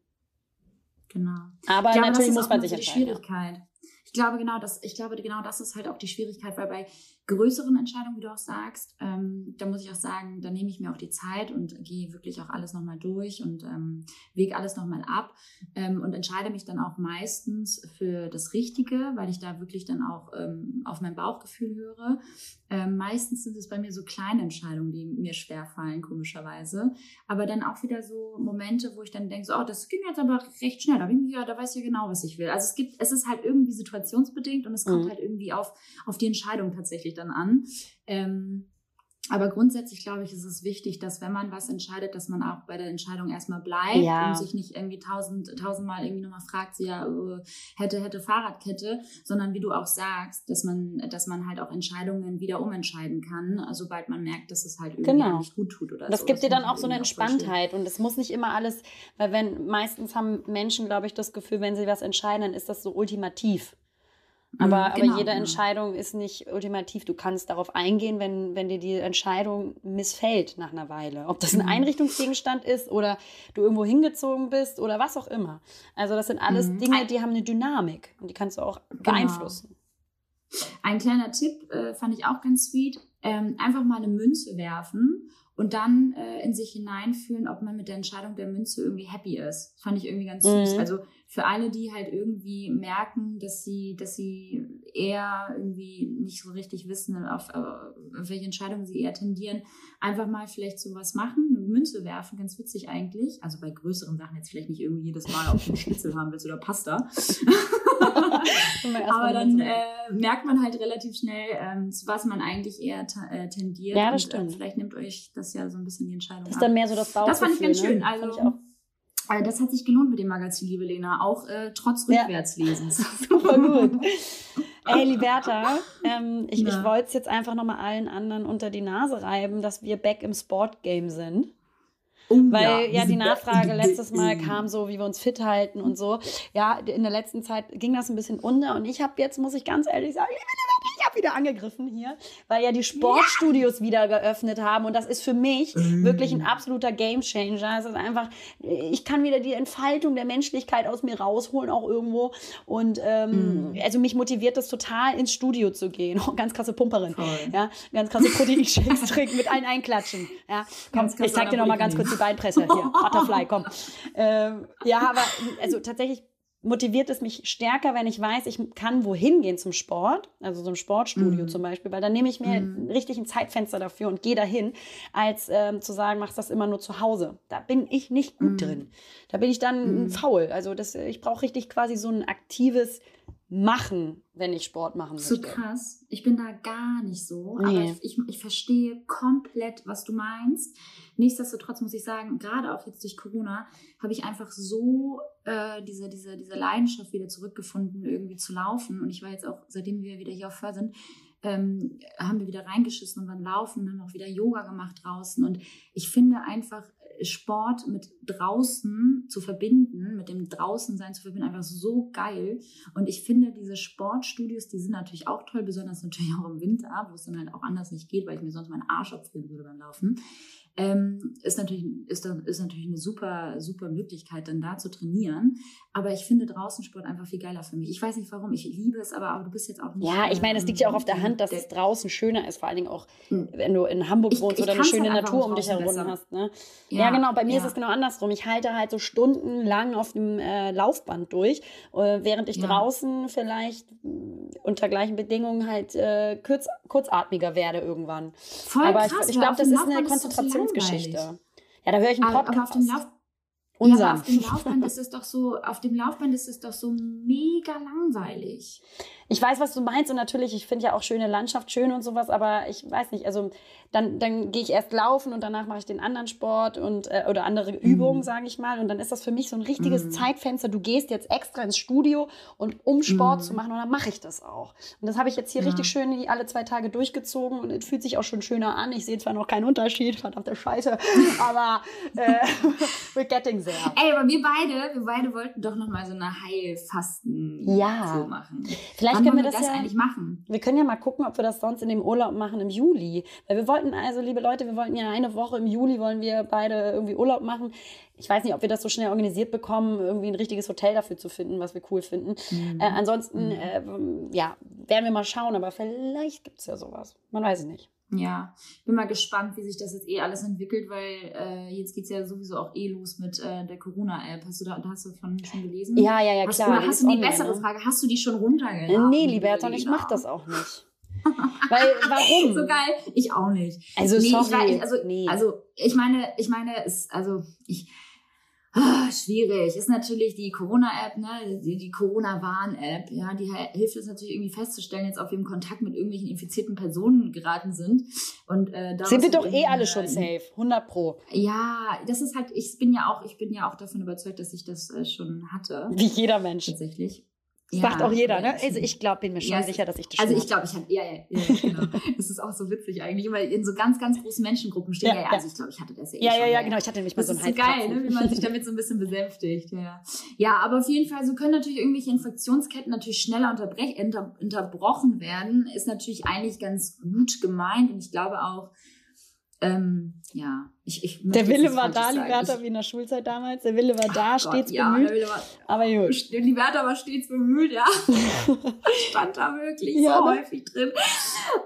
Genau. Aber glaube, natürlich muss man sich entscheiden. Schwierigkeit. Ich glaube genau, das, ich glaube genau, das ist halt auch die Schwierigkeit, weil bei größeren Entscheidungen, wie du auch sagst, ähm, da muss ich auch sagen, da nehme ich mir auch die Zeit und gehe wirklich auch alles nochmal durch und ähm, wege alles nochmal ab ähm, und entscheide mich dann auch meistens für das Richtige, weil ich da wirklich dann auch ähm, auf mein Bauchgefühl höre. Ähm, meistens sind es bei mir so kleine Entscheidungen, die mir schwer fallen, komischerweise. Aber dann auch wieder so Momente, wo ich dann denke, so, oh, das ging jetzt aber recht schnell. Da, bin ich, ja, da weiß ich ja genau, was ich will. Also es gibt, es ist halt irgendwie situationsbedingt und es kommt Mhm. halt irgendwie auf, auf die Entscheidung tatsächlich dann an. Ähm, aber grundsätzlich glaube ich, ist es wichtig, dass wenn man was entscheidet, dass man auch bei der Entscheidung erstmal bleibt Ja. und sich nicht irgendwie tausend, tausendmal irgendwie nochmal fragt, so ja, äh, hätte, hätte Fahrradkette, sondern wie du auch sagst, dass man, dass man halt auch Entscheidungen wieder umentscheiden kann, sobald man merkt, dass es halt irgendwie Genau. nicht gut tut oder das so. gibt dir finde dann ich auch so eine. Entspanntheit und es muss nicht immer alles, weil wenn meistens haben Menschen, glaube ich, das Gefühl, wenn sie was entscheiden, dann ist das so ultimativ. Aber, Mhm, genau, aber jede genau. Entscheidung ist nicht ultimativ. Du kannst darauf eingehen, wenn, wenn dir die Entscheidung missfällt nach einer Weile. Ob das ein Mhm. Einrichtungsgegenstand ist oder du irgendwo hingezogen bist oder was auch immer. Also das sind alles Mhm. Dinge, die haben eine Dynamik und die kannst du auch beeinflussen. Ein kleiner Tipp äh, fand ich auch ganz sweet. Ähm, einfach mal eine Münze werfen und dann äh, in sich hineinfühlen, ob man mit der Entscheidung der Münze irgendwie happy ist. Fand ich irgendwie ganz süß. Mhm. Also für alle, die halt irgendwie merken, dass sie, dass sie eher irgendwie nicht so richtig wissen, auf, äh, auf welche Entscheidung sie eher tendieren, einfach mal vielleicht sowas machen, eine Münze werfen, ganz witzig eigentlich. Also bei größeren Sachen jetzt vielleicht nicht irgendwie jedes Mal auf den Schnitzel haben willst oder Pasta. <laughs> Aber dann äh, merkt man halt relativ schnell, ähm, zu was man eigentlich eher äh, tendiert. Ja, das und, Äh, stimmt. vielleicht nimmt euch das ja so ein bisschen die Entscheidung das ist ab. dann mehr so das Bauchgefühl. Das fand ich ganz ne? schön. Fand Also, ich äh, das hat sich gelohnt mit dem Magazin, liebe Lena, auch äh, trotz Ja. Rückwärtslesens. <laughs> Super gut. Ey, <laughs> Liberta, ähm, ich, ich Ja. wollte es jetzt einfach nochmal allen anderen unter die Nase reiben, dass wir back im Sportgame sind. Oh, Weil ja, wir die Nachfrage letztes Mal game. kam so, wie wir uns fit halten und so. Ja, in der letzten Zeit ging das ein bisschen unter und ich habe jetzt, muss ich ganz ehrlich sagen, liebe Liberta, ich habe wieder angegriffen hier, weil ja die Sportstudios wieder geöffnet haben und das ist für mich wirklich ein absoluter Gamechanger. Es ist einfach, ich kann wieder die Entfaltung der Menschlichkeit aus mir rausholen auch irgendwo und ähm, also mich motiviert das total ins Studio zu gehen. Oh, ganz krasse Pumperin. Voll. Ja, ganz krasse Proteinshakes <laughs> trinken mit allen einklatschen. Ja, komm, ich zeig dir noch mal ganz kurz die Beinpresse hier. Butterfly, komm. <laughs> Ähm, ja, aber also tatsächlich motiviert es mich stärker, wenn ich weiß, ich kann wohin gehen zum Sport, also so ein Sportstudio Mhm. zum Beispiel, weil dann nehme ich mir Mhm. richtig ein Zeitfenster dafür und gehe dahin, als ähm, zu sagen, machst das immer nur zu Hause. Da bin ich nicht gut Mhm. drin. Da bin ich dann Mhm. faul. Also das, ich brauche richtig quasi so ein aktives Machen, wenn ich Sport machen So möchte. krass. Ich bin da gar nicht so. Nee. Aber ich, ich, ich verstehe komplett, was du meinst. Nichtsdestotrotz muss ich sagen, gerade auch jetzt durch Corona, habe ich einfach so äh, diese, diese, diese Leidenschaft wieder zurückgefunden, irgendwie zu laufen. Und ich war jetzt auch, seitdem wir wieder hier auf Föhr sind, ähm, haben wir wieder reingeschissen und waren laufen, haben auch wieder Yoga gemacht draußen. Und ich finde einfach Sport mit draußen zu verbinden, mit dem Draußensein zu verbinden, einfach so geil. Und ich finde, diese Sportstudios, die sind natürlich auch toll, besonders natürlich auch im Winter, wo es dann halt auch anders nicht geht, weil ich mir sonst meinen Arsch abfrieren würde beim Laufen. Ähm, ist natürlich, ist, ist natürlich eine super, super Möglichkeit, dann da zu trainieren. Aber ich finde draußen Sport einfach viel geiler für mich. Ich weiß nicht warum, ich liebe es, aber, aber du bist jetzt auch nicht. Ja, ich meine, es liegt ja auch auf der ähm, Hand, dass es draußen schöner ist, vor allen Dingen auch, Hm. wenn du in Hamburg wohnst ich oder eine kann's schöne halt Natur um dich herum besser. hast. Ne? Ja, genau, bei mir ist ja. es genau andersrum. Ich halte halt so stundenlang auf dem äh, Laufband durch, äh, während ich Ja. draußen vielleicht mh, unter gleichen Bedingungen halt äh, kurz, kurzatmiger werde irgendwann. Voll Aber krass, ich, ich glaube, das ist eine Laufband langweilig. ja, da höre ich einen Podcast. aber auf dem Lauf, ja, Unseren. aber auf dem Laufband ist es doch so, auf dem Laufband ist es doch so mega langweilig. Ich weiß, was du meinst und natürlich, ich finde ja auch schöne Landschaft schön und sowas, aber ich weiß nicht, also dann, dann gehe ich erst laufen und danach mache ich den anderen Sport und äh, oder andere Übungen, sage ich mal und dann ist das für mich so ein richtiges Mhm. Zeitfenster. Du gehst jetzt extra ins Studio und um Sport Mhm. zu machen und dann mache ich das auch. Und das habe ich jetzt hier Ja. richtig schön alle zwei Tage durchgezogen und es fühlt sich auch schon schöner an. Ich sehe zwar noch keinen Unterschied, verdammte Scheiße, <laughs> aber äh, <laughs> we're getting there. Ey, aber wir beide, wir beide wollten doch noch mal so eine Heilfasten Ja. so machen. Vielleicht Wann können wir das, das ja eigentlich machen? Wir können ja mal gucken, ob wir das sonst in dem Urlaub machen im Juli. Weil wir wollten also, liebe Leute, wir wollten ja eine Woche im Juli wollen wir beide irgendwie Urlaub machen. Ich weiß nicht, ob wir das so schnell organisiert bekommen, irgendwie ein richtiges Hotel dafür zu finden, was wir cool finden. Mhm. Äh, ansonsten, äh, ja, werden wir mal schauen, aber vielleicht gibt's ja sowas. Man weiß es nicht. Ja, bin mal gespannt, wie sich das jetzt eh alles entwickelt, weil äh, jetzt geht's ja sowieso auch eh los mit äh, der Corona-App. Hast du da hast du davon schon gelesen? Ja, ja, ja, hast, klar. Oder hast du die online, bessere ne? Frage? Hast du die schon runtergeladen? Nee, Liberta, ich mach das auch nicht. <laughs> Weil, warum? So geil. Ich auch nicht. Also, nee, sorry. Ich, also, nee. also ich meine, ich meine, es, also ich, Ah, schwierig. Ist natürlich die Corona-App, ne? Die, die Corona-Warn-App, ja, die hilft uns natürlich irgendwie festzustellen, jetzt ob wir im Kontakt mit irgendwelchen infizierten Personen geraten sind. Und äh, sind wir doch eh alle schon safe, 100 pro. Ja, das ist halt, ich bin ja auch, ich bin ja auch davon überzeugt, dass ich das äh, schon hatte. Wie jeder Mensch. Tatsächlich. Das ja, sagt auch jeder, ne? Also ich glaube, bin mir schon ja, sicher, dass ich das Also ich glaube, ich hatte, ja, ja, ja, genau. <laughs> das ist auch so witzig eigentlich, weil in so ganz, ganz großen Menschengruppen steht ja, ja, also ich glaube, ich hatte das ja eh Ja, schon, ja, ja, genau, ich hatte nämlich mal das so ein ist so geil, ne? wie man sich damit so ein bisschen besänftigt, ja. Ja, aber auf jeden Fall, so können natürlich irgendwelche Infektionsketten natürlich schneller unterbrech, unter, unterbrochen werden, ist natürlich eigentlich ganz gut gemeint und ich glaube auch, ähm, ja, ich, ich Der Wille war da, Liberta, wie in der Schulzeit damals. Der Wille war da, Ach stets Gott, bemüht. Ja, war, aber gut. Liberta war stets bemüht, ja. <laughs> Stand da wirklich ja, so ne? häufig drin.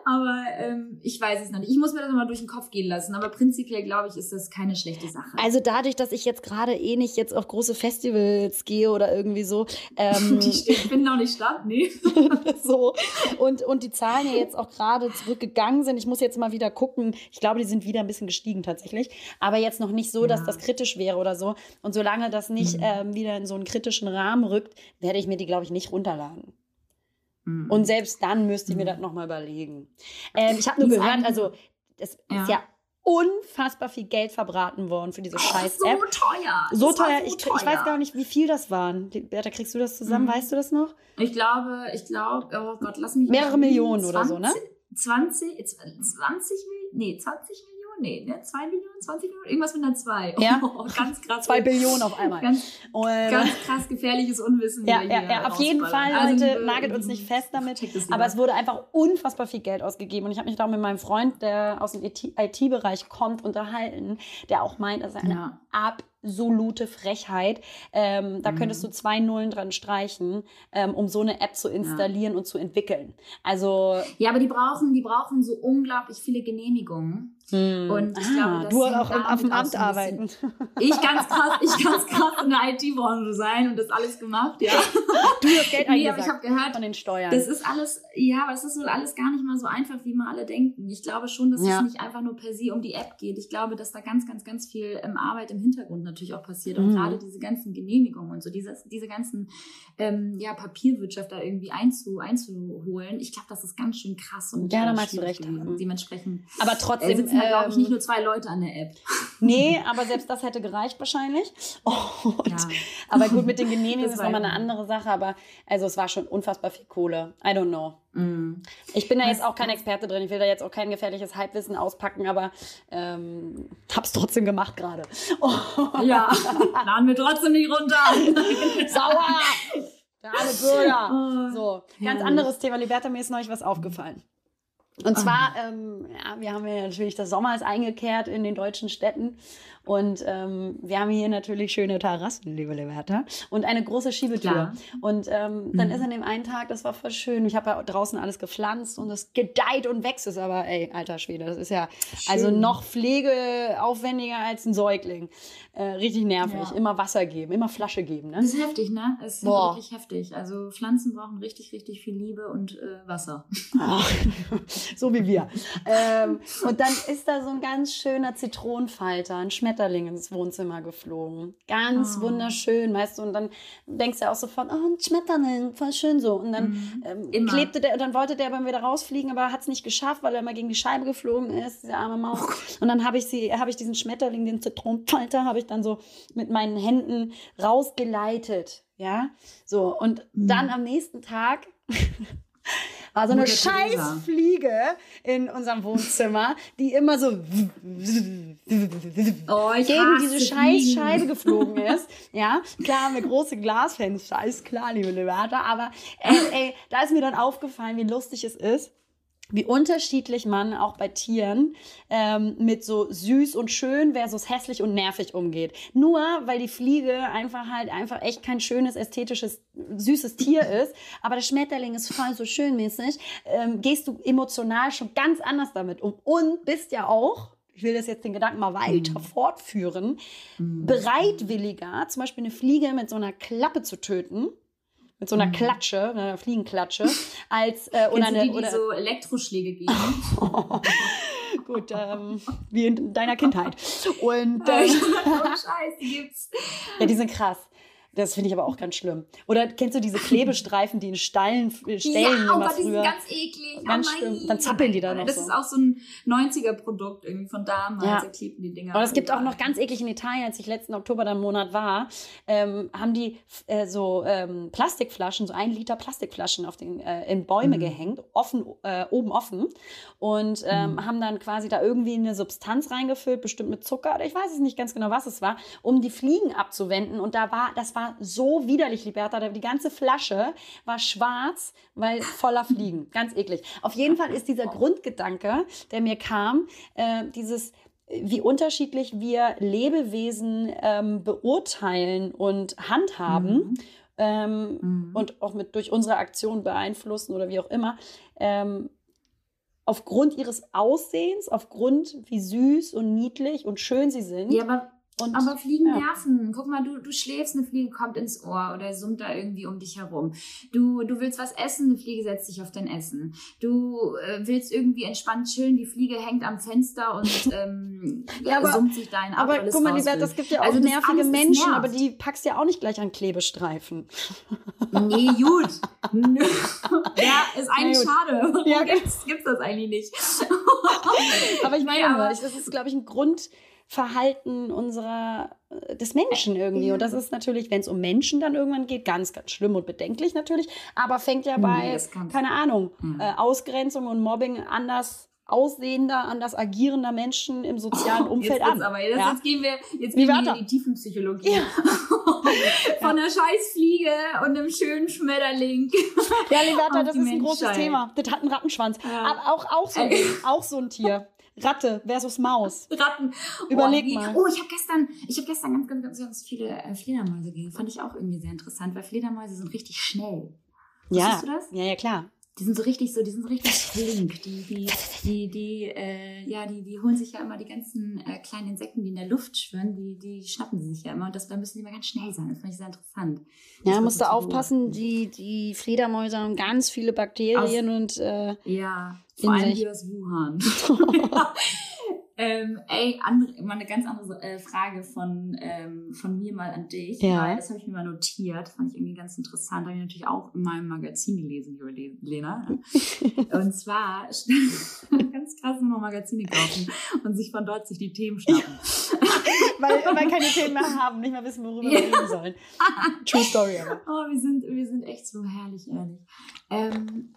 Aber ähm, ich weiß es noch nicht. Ich muss mir das nochmal durch den Kopf gehen lassen. Aber prinzipiell, glaube ich, ist das keine schlechte Sache. Also dadurch, dass ich jetzt gerade eh nicht jetzt auf große Festivals gehe oder irgendwie so. Ähm, <laughs> die finden noch nicht statt, nee. <laughs> so. Und, und die Zahlen ja jetzt auch gerade zurückgegangen sind. Ich muss jetzt mal wieder gucken. Ich glaube, die sind wieder ein bisschen gestiegen tatsächlich aber jetzt noch nicht so, dass das kritisch wäre oder so. Und solange das nicht mhm. ähm, wieder in so einen kritischen Rahmen rückt, werde ich mir die, glaube ich, nicht runterladen. Mhm. Und selbst dann müsste ich mir mhm. das nochmal überlegen. Ähm, ich habe nur gehört, also es ja. ist ja unfassbar viel Geld verbraten worden für diese scheiß App. So teuer. So teuer. So ich, teuer. ich weiß gar nicht, wie viel das waren. Bertha, kriegst du das zusammen? Mhm. Weißt du das noch? Ich glaube, ich glaube, oh Gott, lass mich. Mehrere Millionen 20, oder so, ne? 20, 20 Millionen, nee, 20 Millionen nee, ne? 2 Millionen, 20 Millionen, irgendwas mit einer 2. Ja. <laughs> Oh, ganz krass. 2 Billionen auf einmal. Ganz, ganz krass gefährliches Unwissen. Ja, ja, ja, auf jeden Fall, also, Leute, nagelt uns nicht fest damit. Aber es wurde einfach unfassbar viel Geld ausgegeben. Und ich habe mich da auch mit meinem Freund, der aus dem IT-Bereich kommt, unterhalten, der auch meint, dass er eine ja. Absolute Frechheit. Ähm, da mhm. könntest du zwei Nullen dran streichen, ähm, um so eine App zu installieren ja. und zu entwickeln. Also ja, aber die brauchen, die brauchen so unglaublich viele Genehmigungen. Hm. Und ich ah, glaube, du auch auf dem Amt arbeiten. <laughs> Ich ganz krass, ich ganz krass in der IT-Branche sein und das alles gemacht, ja. <laughs> Du hast Geld nee, aber ich habe gehört von den Steuern. Das ist alles, ja, aber es ist wohl alles gar nicht mal so einfach, wie wir alle denken. Ich glaube schon, dass ja. es nicht einfach nur per se um die App geht. Ich glaube, dass da ganz, ganz, ganz viel ähm, Arbeit im Hintergrund natürlich auch passiert und mhm. gerade diese ganzen Genehmigungen und so, diese, diese ganzen ähm, ja, Papierwirtschaft da irgendwie einzu, einzuholen. Ich glaube, das ist ganz schön krass und ja, da meinst du recht. Dementsprechend. Aber trotzdem äh, ähm, glaube ich, nicht nur zwei Leute an der App. <laughs> Nee, aber selbst das hätte gereicht wahrscheinlich. <laughs> Und, ja. Aber gut, mit den Genehmigungen ist nochmal eine andere Sache. Aber also es war schon unfassbar viel Kohle. I don't know. Mm. Ich bin da jetzt auch kein Experte drin. Ich will da jetzt auch kein gefährliches Halbwissen auspacken, aber ähm, hab's trotzdem gemacht gerade. Oh. <laughs> Ja, laden wir trotzdem nicht runter. <laughs> Sauer! Der arme Bürger. Oh, so, ganz anderes Thema. Liberta, mir ist neulich was aufgefallen. Und ah. zwar, ähm, ja, wir haben ja natürlich, das Sommer ist eingekehrt in den deutschen Städten und ähm, wir haben hier natürlich schöne Terrassen, liebe Liberta, und eine große Schiebetür. Klar. Und ähm, dann mhm. ist an dem einen Tag, das war voll schön, ich habe ja draußen alles gepflanzt und es gedeiht und wächst es, aber ey, alter Schwede, das ist ja schön. also noch pflegeaufwendiger als ein Säugling. Äh, richtig nervig, ja. immer Wasser geben, immer Flasche geben. Ne? Das ist heftig, ne? Das ist Boah. wirklich heftig. Also Pflanzen brauchen richtig, richtig viel Liebe und äh, Wasser. <laughs> so wie wir. ähm, und dann ist da so ein ganz schöner Zitronenfalter, ein Schmetterling ins Wohnzimmer geflogen. Ganz oh. wunderschön, weißt du. Und dann denkst du auch sofort, oh, ein Schmetterling, voll schön so. Und dann mhm. ähm, klebte der, und dann wollte der beim wieder rausfliegen, aber hat es nicht geschafft, weil er immer gegen die Scheibe geflogen ist, der arme Maus. Oh und dann habe ich sie, habe ich diesen Schmetterling, den Zitronenfalter, habe ich dann so mit meinen Händen rausgeleitet. Ja, so. Und mhm. dann am nächsten Tag war so eine Scheißfliege in unserem Wohnzimmer, die immer so oh, gegen diese Scheißscheibe geflogen ist. Ja, klar haben wir große Glasfenster, ist klar, liebe Leberta, aber ey, ey, da ist mir dann aufgefallen, wie lustig es ist wie unterschiedlich man auch bei Tieren ähm, mit so süß und schön versus hässlich und nervig umgeht. Nur weil die Fliege einfach halt einfach echt kein schönes, ästhetisches, süßes Tier <laughs> ist, aber der Schmetterling ist voll so schönmäßig, ähm, gehst du emotional schon ganz anders damit um und bist ja auch ich will das jetzt den Gedanken mal weiter mm. fortführen, mm. bereitwilliger, zum Beispiel eine Fliege mit so einer Klappe zu töten, mit so einer mhm. Klatsche, einer Fliegenklatsche, <laughs> als äh, oder eine die, die oder so Elektroschläge geben. <laughs> gut, ähm, wie in deiner Kindheit. <laughs> Und oh, ähm, Scheiß, die gibt's. ja, die sind krass. Das finde ich aber auch ganz schlimm. Oder kennst du diese Klebestreifen, die in Stallen, äh, Stellen ja, aber die sind ganz eklig. Ganz oh schlimm. Dann zappeln die da noch Das so. ist auch so ein 90er-Produkt irgendwie von damals. Ja. Da klebten die Dinger. Aber es gibt auch noch ganz eklig in Italien, als ich letzten Oktober dann im Monat war, ähm, haben die äh, so ähm, Plastikflaschen, so ein Liter Plastikflaschen auf den, äh, in Bäume Mhm. gehängt, offen, äh, oben offen und ähm, Mhm. haben dann quasi da irgendwie eine Substanz reingefüllt, bestimmt mit Zucker oder ich weiß es nicht ganz genau, was es war, um die Fliegen abzuwenden. Und da war, das war so widerlich, Liberta. Die ganze Flasche war schwarz, weil voller Fliegen. Ganz eklig. Auf jeden Fall ist dieser Grundgedanke, der mir kam, äh, dieses wie unterschiedlich wir Lebewesen ähm, beurteilen und handhaben Mhm. ähm, Mhm. und auch mit durch unsere Aktion beeinflussen oder wie auch immer, ähm, aufgrund ihres Aussehens, aufgrund wie süß und niedlich und schön sie sind. Ja, und aber Fliegen ja. nerven. Guck mal, du, du schläfst, eine Fliege kommt ins Ohr oder summt da irgendwie um dich herum. Du, du willst was essen, eine Fliege setzt sich auf dein Essen. Du äh, willst irgendwie entspannt chillen, die Fliege hängt am Fenster und <laughs> ähm, Ja, aber- summt sich dein ab, aber guck mal, will. das gibt ja auch Also nervige Menschen, aber die packst ja auch nicht gleich an Klebestreifen. Nee, gut. <laughs> Ja, ist eigentlich schade. Ja, gibt's, gibt's das eigentlich nicht? Aber ich meine Nee, aber- das ist, glaube ich, ein Grundverhalten unserer äh, des Menschen irgendwie. Und das ist natürlich, wenn es um Menschen dann irgendwann geht, ganz, ganz schlimm und bedenklich natürlich. Aber fängt ja bei, Nee, keine Ahnung, Mhm. äh, Ausgrenzung und Mobbing anders aussehender, anders agierender Menschen im sozialen Umfeld Oh, an. Aber jetzt, ja? jetzt gehen wir, jetzt Wie gehen wir in die Tiefenpsychologie. <laughs> Von einer scheiß Fliege und einem schönen Schmetterling. ja, Liberta, das ist ein großes Menschheit. Thema. Das hat einen Rattenschwanz. Ja. Aber auch, auch, so, ein auch so ein Tier. Ratte versus Maus. <laughs> Ratten. Überleg oh, mal. Oh, ich habe gestern, ich habe gestern ganz, ganz, ganz, ganz viele äh, Fledermäuse gesehen. Fand ich auch irgendwie sehr interessant, weil Fledermäuse sind richtig schnell. Ja. Du das? ja, ja, klar. Die sind so richtig so, die sind so richtig <laughs> flink. Die, die, die, die, äh, ja, die, die holen sich ja immer die ganzen äh, kleinen Insekten, die in der Luft schwirren, die, die schnappen sie sich ja immer. Und das, da müssen die immer ganz schnell sein. Das fand ich sehr interessant. Ja, Das musst du aufpassen, die, die Fledermäuse haben ganz viele Bakterien und äh, Ja, vor allem die aus Wuhan. ja. <laughs> <laughs> ähm, ey, andere, mal eine ganz andere äh, Frage von, ähm, von mir mal an dich. Ja. Das habe ich mir mal notiert. Fand ich irgendwie ganz interessant. Habe ich natürlich auch in meinem Magazin gelesen, liebe Le- Lena. <laughs> Und zwar, ganz krass, nur Magazine kaufen und sich von dort sich die Themen schnappen. weil, weil keine Themen mehr haben, nicht mehr wissen, worüber wir reden sollen. True Story aber. Oh, wir sind, wir sind echt so herrlich, ehrlich. Ähm,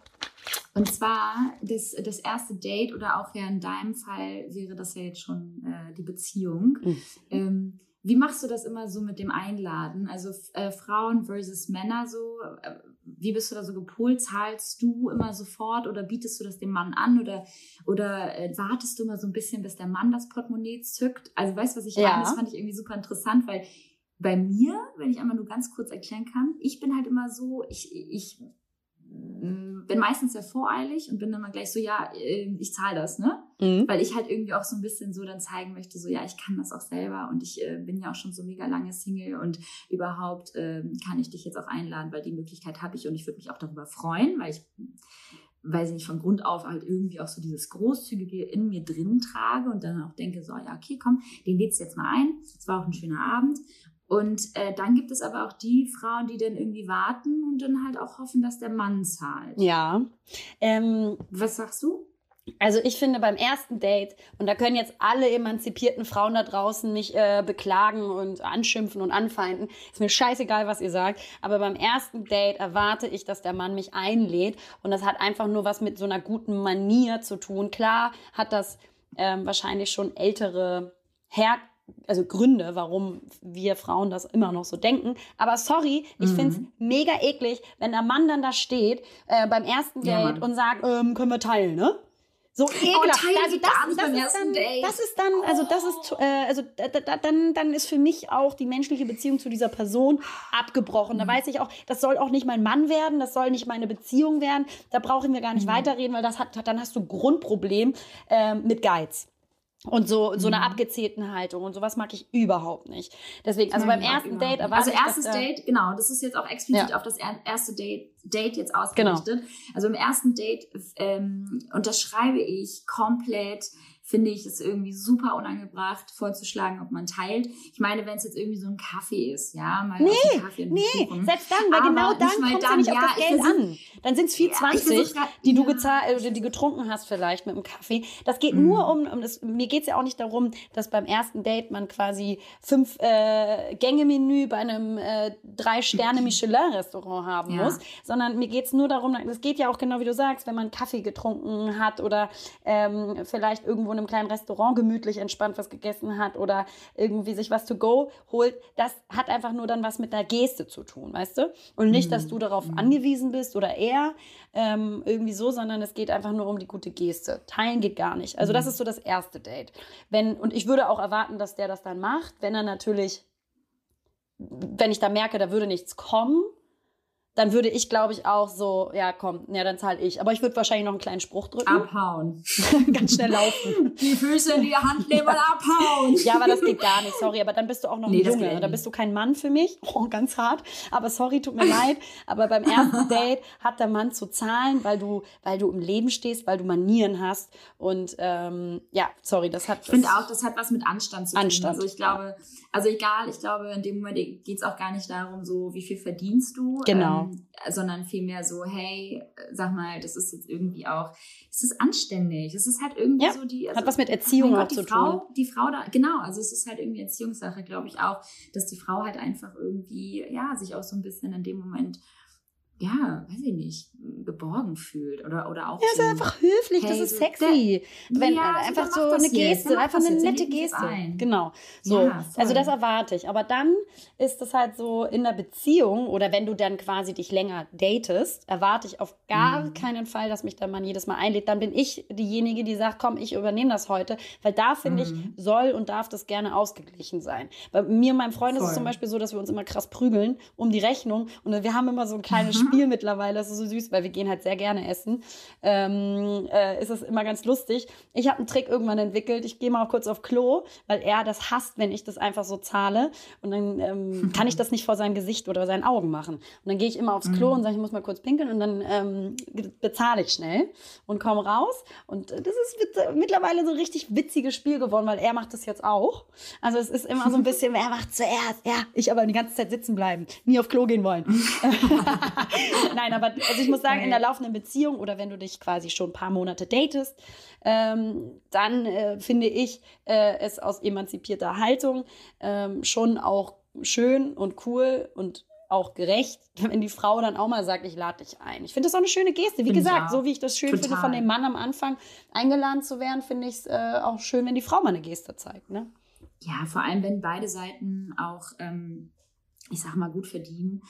und zwar das, das erste Date oder auch ja in deinem Fall wäre das ja jetzt schon äh, die Beziehung. Mhm. Ähm, wie machst du das immer so mit dem Einladen? Also äh, Frauen versus Männer so. Äh, wie bist du da so gepolt? Zahlst du immer sofort oder bietest du das dem Mann an oder, oder äh, wartest du immer so ein bisschen, bis der Mann das Portemonnaie zückt? Also weißt du, was ich Ja. meine? Das fand ich irgendwie super interessant, weil bei mir, wenn ich einmal nur ganz kurz erklären kann, ich bin halt immer so, ich, ich bin meistens sehr voreilig und bin dann mal gleich so, ja, äh, ich zahle das, ne? Mhm. Weil ich halt irgendwie auch so ein bisschen so dann zeigen möchte, so ja, ich kann das auch selber und ich äh, bin ja auch schon so mega lange Single und überhaupt ähm, kann ich dich jetzt auch einladen, weil die Möglichkeit habe ich und ich würde mich auch darüber freuen, weil ich weiß ich nicht, von Grund auf halt irgendwie auch so dieses Großzügige in mir drin trage und dann auch denke, so, ja, okay, komm, den lädst du jetzt mal ein. Es war auch ein schöner Abend. Und äh, dann gibt es aber auch die Frauen, die dann irgendwie warten und dann halt auch hoffen, dass der Mann zahlt. Ja. Ähm, Was sagst du? also ich finde beim ersten Date, und da können jetzt alle emanzipierten Frauen da draußen mich äh, beklagen und anschimpfen und anfeinden. Ist mir scheißegal, was ihr sagt. Aber beim ersten Date erwarte ich, dass der Mann mich einlädt. Und das hat einfach nur was mit so einer guten Manier zu tun. Klar hat das ähm, wahrscheinlich schon ältere Her also Gründe, warum wir Frauen das immer noch so denken. Aber sorry, ich Mhm. find's mega eklig, wenn der Mann dann da steht äh, beim ersten Ja, Date Mann. und sagt, ähm, können wir teilen, ne? So ekelhaft. teilen also das, das, ist dann, das ist dann, also das ist, äh, also da, da, dann, dann ist für mich auch die menschliche Beziehung zu dieser Person abgebrochen. Mhm. Da weiß ich auch, das soll auch nicht mein Mann werden, das soll nicht meine Beziehung werden. Da brauchen wir gar nicht Mhm. weiterreden, weil das hat, dann hast du Grundproblem ähm, mit Geiz. Und so, so eine Mhm. abgezehrten Haltung und sowas mag ich überhaupt nicht. Deswegen, also Nein, beim ersten Date erwarte Also ich, erstes dass Date, genau, das ist jetzt auch explizit Ja. auf das er- erste Date, Date jetzt ausgerichtet. Also im ersten Date ähm, unterschreibe ich komplett finde ich es irgendwie super unangebracht, vorzuschlagen, ob man teilt. Ich meine, wenn es jetzt irgendwie so ein Kaffee ist, ja, mal nee, Kaffee nee, selbst dann, weil genau dann kommt es ja nicht auf das Geld an. Dann sind es 4,20, ja, die du gezahlt, oder die getrunken hast vielleicht mit dem Kaffee. Das geht mhm. nur um, um das, mir geht es ja auch nicht darum, dass beim ersten Date man quasi fünf äh, Gänge-Menü bei einem äh, Drei-Sterne-Michelin-Restaurant haben ja. muss, sondern mir geht es nur darum, es geht ja auch genau wie du sagst, wenn man Kaffee getrunken hat oder ähm, vielleicht irgendwo in einem kleinen Restaurant gemütlich entspannt was gegessen hat oder irgendwie sich was to go holt, das hat einfach nur dann was mit einer Geste zu tun, weißt du? Und nicht, dass du darauf mhm. angewiesen bist oder er ähm, irgendwie so, sondern es geht einfach nur um die gute Geste. Teilen geht gar nicht. Also das mhm. ist so das erste Date. Wenn, und ich würde auch erwarten, dass der das dann macht, wenn er natürlich, wenn ich da merke, da würde nichts kommen, dann würde ich, glaube ich, auch so, ja, komm, ja, dann zahle ich. Aber ich würde wahrscheinlich noch einen kleinen Spruch drücken. Abhauen. <laughs> Ganz schnell laufen. Die Füße in die Hand nehmen und abhauen. Ja, aber das geht gar nicht, sorry. Aber dann bist du auch noch nee, ein Junge. Dann bist du kein Mann für mich. <laughs> Oh, ganz hart. Aber sorry, tut mir leid. Aber beim ersten <laughs> Date hat der Mann zu zahlen, weil du, weil du im Leben stehst, weil du Manieren hast. Und ähm, ja, sorry, das hat. Ich finde auch, das hat was mit Anstand zu tun. Anstand. Also ich glaube, also egal, ich glaube, in dem Moment geht es auch gar nicht darum, so, wie viel verdienst du. Genau. Ähm, sondern vielmehr so, hey, sag mal, das ist jetzt irgendwie auch, es ist anständig. Es ist halt irgendwie ja, so die. Also, hat was mit Erziehung Gott, auch zu Frau, tun. Die Frau da, genau, also es ist halt irgendwie Erziehungssache, glaube ich auch, dass die Frau halt einfach irgendwie, ja, sich auch so ein bisschen in dem Moment ja, weiß ich nicht, geborgen fühlt oder, oder auch. Ja, ist einfach höflich, hey, das ist sexy. Der, Wenn, ja, äh, einfach so eine Geste, einfach eine nette Geste. Genau. So. Ja, also das erwarte ich. Aber dann ist es halt so in der Beziehung oder wenn du dann quasi dich länger datest, erwarte ich auf gar mhm. keinen Fall, dass mich der Mann jedes Mal einlädt. Dann bin ich diejenige, die sagt, komm, ich übernehme das heute. Weil da finde mhm. ich, soll und darf das gerne ausgeglichen sein. Bei mir und meinem Freund Voll. ist es zum Beispiel so, dass wir uns immer krass prügeln um die Rechnung. Und wir haben immer so ein kleines mhm. Spiel mittlerweile, das ist so süß, weil wir gehen halt sehr gerne essen. Ähm, äh, ist es immer ganz lustig. Ich habe einen Trick irgendwann entwickelt. Ich gehe mal kurz auf Klo, weil er das hasst, wenn ich das einfach so zahle. Und dann ähm, <laughs> kann ich das nicht vor seinem Gesicht oder seinen Augen machen. Und dann gehe ich immer aufs Klo mhm. und sage, ich muss mal kurz pinkeln und dann ähm, bezahle ich schnell und komme raus. Und das ist mittlerweile so ein richtig witziges Spiel geworden, weil er macht das jetzt auch. Also es ist immer so ein bisschen, wer macht zuerst? Ja, ich aber die ganze Zeit sitzen bleiben, nie auf Klo gehen wollen. <laughs> <laughs> Nein, aber also ich muss sagen, in der laufenden Beziehung oder wenn du dich quasi schon ein paar Monate datest, ähm, dann äh, finde ich äh, es aus emanzipierter Haltung ähm, schon auch schön und cool und auch gerecht, <laughs> wenn die Frau dann auch mal sagt, ich lade dich ein. Ich finde das auch eine schöne Geste. Wie finde gesagt, so wie ich das schön Total. finde, von dem Mann am Anfang eingeladen zu werden, finde ich es äh, auch schön, wenn die Frau mal eine Geste zeigt. Ne? Ja, vor allem, wenn beide Seiten auch, ähm, ich sag mal, gut verdienen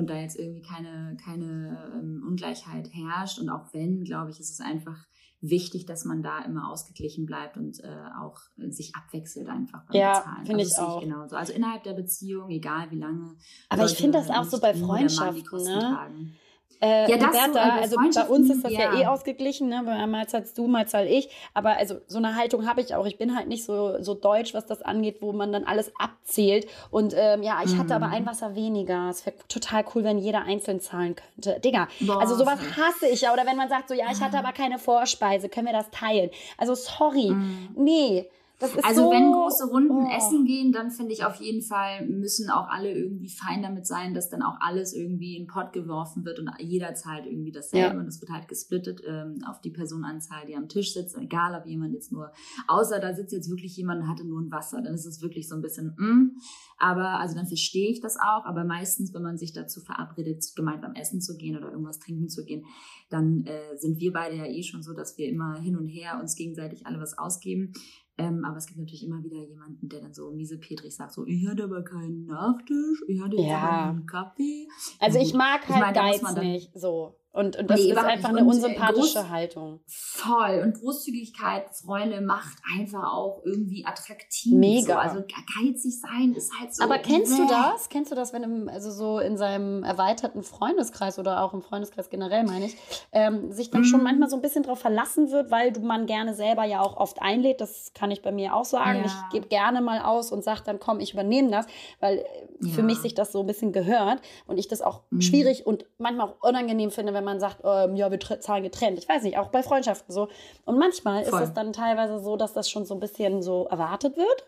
und da jetzt irgendwie keine, keine ähm, Ungleichheit herrscht. Und auch wenn, glaube ich, ist es einfach wichtig, dass man da immer ausgeglichen bleibt und äh, auch sich abwechselt einfach beim ja, Bezahlen. finde also, ich auch. Genauso. Also innerhalb der Beziehung, egal wie lange. Aber ich finde das auch so bei Freundschaften, ne? Tragen. Äh, ja, das Bertha, so, also bei uns ist das ja, ja eh ausgeglichen, ne? mal zahlst du, mal zahl ich. Aber also so eine Haltung habe ich auch. Ich bin halt nicht so, so deutsch, was das angeht, wo man dann alles abzählt. Und ähm, ja, ich hatte aber mhm. ein Wasser weniger. Es wäre total cool, wenn jeder einzeln zahlen könnte. Digga, Boah, also sowas hasse ich ja. Oder wenn man sagt so, ja, ich hatte aber keine Vorspeise, können wir das teilen? Also sorry, mhm. nee also so, wenn große Runden oh. essen gehen, dann finde ich auf jeden Fall müssen auch alle irgendwie fein damit sein, dass dann auch alles irgendwie in den Pott geworfen wird und jeder zahlt irgendwie dasselbe ja. und es wird halt gesplittet ähm, auf die Personenanzahl, die am Tisch sitzt. Egal, ob jemand jetzt nur, außer da sitzt jetzt wirklich jemand und hatte nur ein Wasser, dann ist es wirklich so ein bisschen, mm. aber also dann verstehe ich das auch. Aber meistens, wenn man sich dazu verabredet, gemeinsam essen zu gehen oder irgendwas trinken zu gehen, dann äh, sind wir beide ja eh schon so, dass wir immer hin und her uns gegenseitig alle was ausgeben. Ähm, aber es gibt natürlich immer wieder jemanden, der dann so miesepetrig sagt, so, ich hatte aber keinen Nachtisch, ich hatte ja. aber einen Kaffee. Also ich mag halt ich mein, Geiz nicht, so. Und, und das nee, ist einfach eine unsympathische Groß, Haltung. Voll. Und Großzügigkeit, Freunde, macht einfach auch irgendwie attraktiv. Mega. So. Also geizig sein ist halt so. Aber kennst du das? Kennst du das, wenn im, also so in seinem erweiterten Freundeskreis oder auch im Freundeskreis generell, meine ich, ähm, sich dann mm. schon mhm. manchmal so ein bisschen darauf verlassen wird, weil du man gerne selber ja auch oft einlädt. Das kann ich bei mir auch sagen. Ja. Ich gebe gerne mal aus und sage dann, komm, ich übernehme das, weil ja. für mich sich das so ein bisschen gehört und ich das auch mm. schwierig und manchmal auch unangenehm finde, wenn wenn man sagt, ähm, ja, wir zahlen getrennt. Ich weiß nicht, auch bei Freundschaften so. Und manchmal Voll. ist es dann teilweise so, dass das schon so ein bisschen so erwartet wird.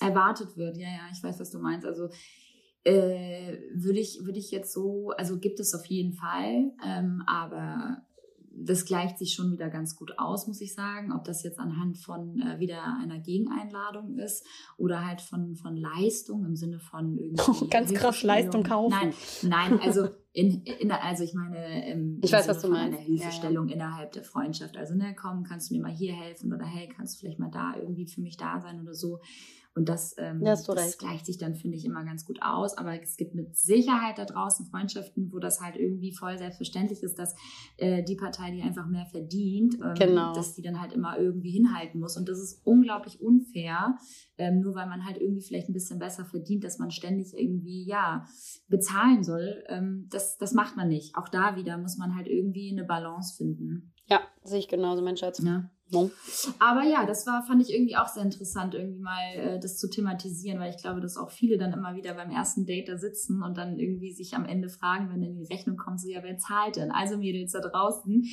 Erwartet wird, ja, ja, ich weiß, was du meinst. Also äh, würde ich, würde ich jetzt so, also gibt es auf jeden Fall, ähm, aber das gleicht sich schon wieder ganz gut aus, muss ich sagen. Ob das jetzt anhand von äh, wieder einer Gegeneinladung ist oder halt von, von Leistung im Sinne von irgendwie. <laughs> ganz krass Leistung kaufen. Nein, nein, also in, in also ich meine im, ich weiß, was du meinst. Eine Hilfestellung ja, ja. innerhalb der Freundschaft. Also ne, komm, kannst du mir mal hier helfen oder hey, kannst du vielleicht mal da irgendwie für mich da sein oder so. Und das, ähm, das, das gleicht sich dann, finde ich, immer ganz gut aus. Aber es gibt mit Sicherheit da draußen Freundschaften, wo das halt irgendwie voll selbstverständlich ist, dass äh, die Partei, die einfach mehr verdient, ähm, genau. dass die dann halt immer irgendwie hinhalten muss. Und das ist unglaublich unfair, ähm, nur weil man halt irgendwie vielleicht ein bisschen besser verdient, dass man ständig irgendwie, ja, bezahlen soll. Ähm, das, das macht man nicht. Auch da wieder muss man halt irgendwie eine Balance finden. Sehe ich genauso, mein Schatz. Ja. No. Aber ja, das war, fand ich irgendwie auch sehr interessant, irgendwie mal äh, das zu thematisieren, weil ich glaube, dass auch viele dann immer wieder beim ersten Date da sitzen und dann irgendwie sich am Ende fragen, wenn dann die Rechnung kommt, so ja, wer zahlt denn? Also Mädels da draußen.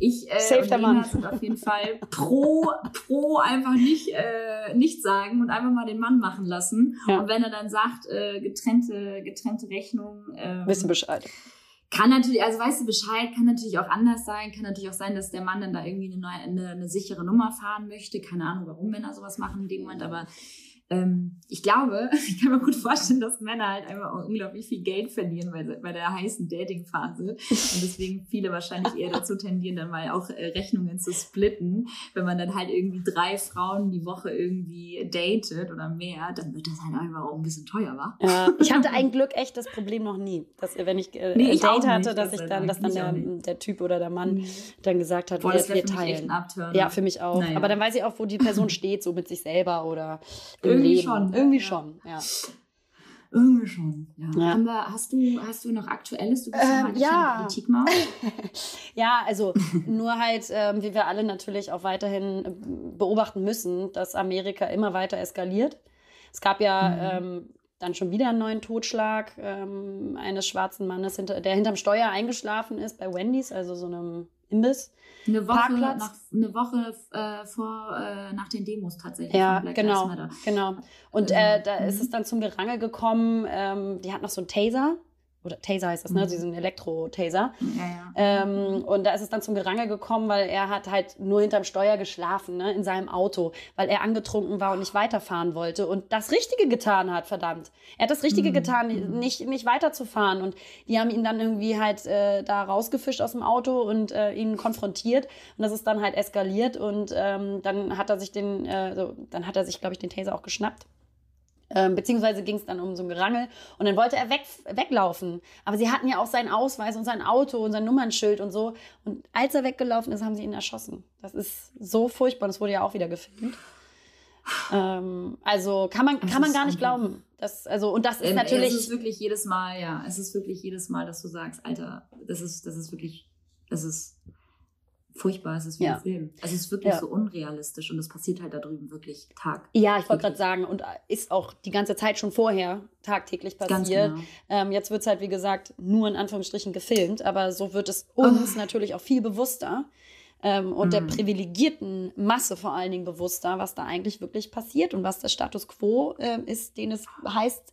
Ich äh, Save und Lena sind auf jeden Fall pro, pro einfach nicht, äh, nicht sagen und einfach mal den Mann machen lassen. Ja. Und wenn er dann sagt, äh, getrennte, getrennte Rechnung. Ähm, Wissen Bescheid. Kann natürlich, also weißt du Bescheid, kann natürlich auch anders sein, kann natürlich auch sein, dass der Mann dann da irgendwie eine, neue, eine, eine sichere Nummer fahren möchte. Keine Ahnung, warum Männer sowas machen in dem Moment, aber ich glaube, <laughs> ich kann mir gut vorstellen, dass Männer halt einfach unglaublich viel Geld verlieren bei, bei der heißen Dating-Phase und deswegen viele wahrscheinlich eher dazu tendieren, dann mal auch äh, Rechnungen zu splitten. Wenn man dann halt irgendwie drei Frauen die Woche irgendwie datet oder mehr, dann wird das halt einfach auch ein bisschen teuer, wa? Ja, <laughs> ich hatte ein Glück echt das Problem noch nie, dass wenn ich äh, nee, ein Date hatte, dass ich dann, dass dann der, der, Typ oder der Mann mhm. dann gesagt hat, Boah, wir, wir teilen. Ja, für mich auch. Naja. Aber dann weiß ich auch, wo die Person steht, so mit sich selber oder irgendwie Leben. schon. Irgendwie ja. schon, ja. Irgendwie schon, ja. ja. Wir, hast, du, hast du noch Aktuelles? Du bist ähm, ja Politikmaus. <laughs> ja, also <laughs> nur halt, ähm, wie wir alle natürlich auch weiterhin äh, beobachten müssen, dass Amerika immer weiter eskaliert. Es gab ja mhm. ähm, dann schon wieder einen neuen Totschlag ähm, eines schwarzen Mannes, hinter, der hinterm Steuer eingeschlafen ist bei Wendy's, also so einem Imbiss. Eine Woche, nach, eine Woche äh, vor, äh, nach den Demos tatsächlich. Ja, genau, genau. Und äh, da mhm. ist es dann zum Gerangel gekommen. Ähm, die hat noch so einen Taser oder Taser heißt das, ne? Mhm. Diesen Elektro-Taser. Ja, ja. Ähm, und da ist es dann zum Gerangel gekommen, weil er hat halt nur hinterm Steuer geschlafen, ne? In seinem Auto, weil er angetrunken war und nicht weiterfahren wollte und das Richtige getan hat, verdammt. Er hat das Richtige mhm. getan, mhm. nicht, nicht weiterzufahren. Und die haben ihn dann irgendwie halt äh, da rausgefischt aus dem Auto und äh, ihn konfrontiert. Und das ist dann halt eskaliert und ähm, dann hat er sich den, äh, so, dann hat er sich, glaube ich, den Taser auch geschnappt ähm, beziehungsweise ging es dann um so ein Gerangel und dann wollte er weg, weglaufen. Aber sie hatten ja auch seinen Ausweis und sein Auto und sein Nummernschild und so. Und als er weggelaufen ist, haben sie ihn erschossen. Das ist so furchtbar. Das wurde ja auch wieder gefilmt. Ähm, also kann man, kann man gar nicht glauben. Das, also, und das ist ähm, natürlich. Es ist wirklich jedes Mal, ja. Es ist wirklich jedes Mal, dass du sagst, Alter, das ist, das ist wirklich, das ist furchtbar. Es ist wie ja. ein Film. Also es ist wirklich ja. so unrealistisch und es passiert halt da drüben wirklich Tag. Ja, ich wollte gerade sagen, und ist auch die ganze Zeit schon vorher tagtäglich passiert. Genau. Ähm, jetzt wird es halt, wie gesagt, nur in Anführungsstrichen gefilmt, aber so wird es uns oh. natürlich auch viel bewusster. Ähm, und mm. der mhm. privilegierten Masse vor allen Dingen bewusster, was da eigentlich wirklich passiert und was der Status quo äh, ist, den es heißt,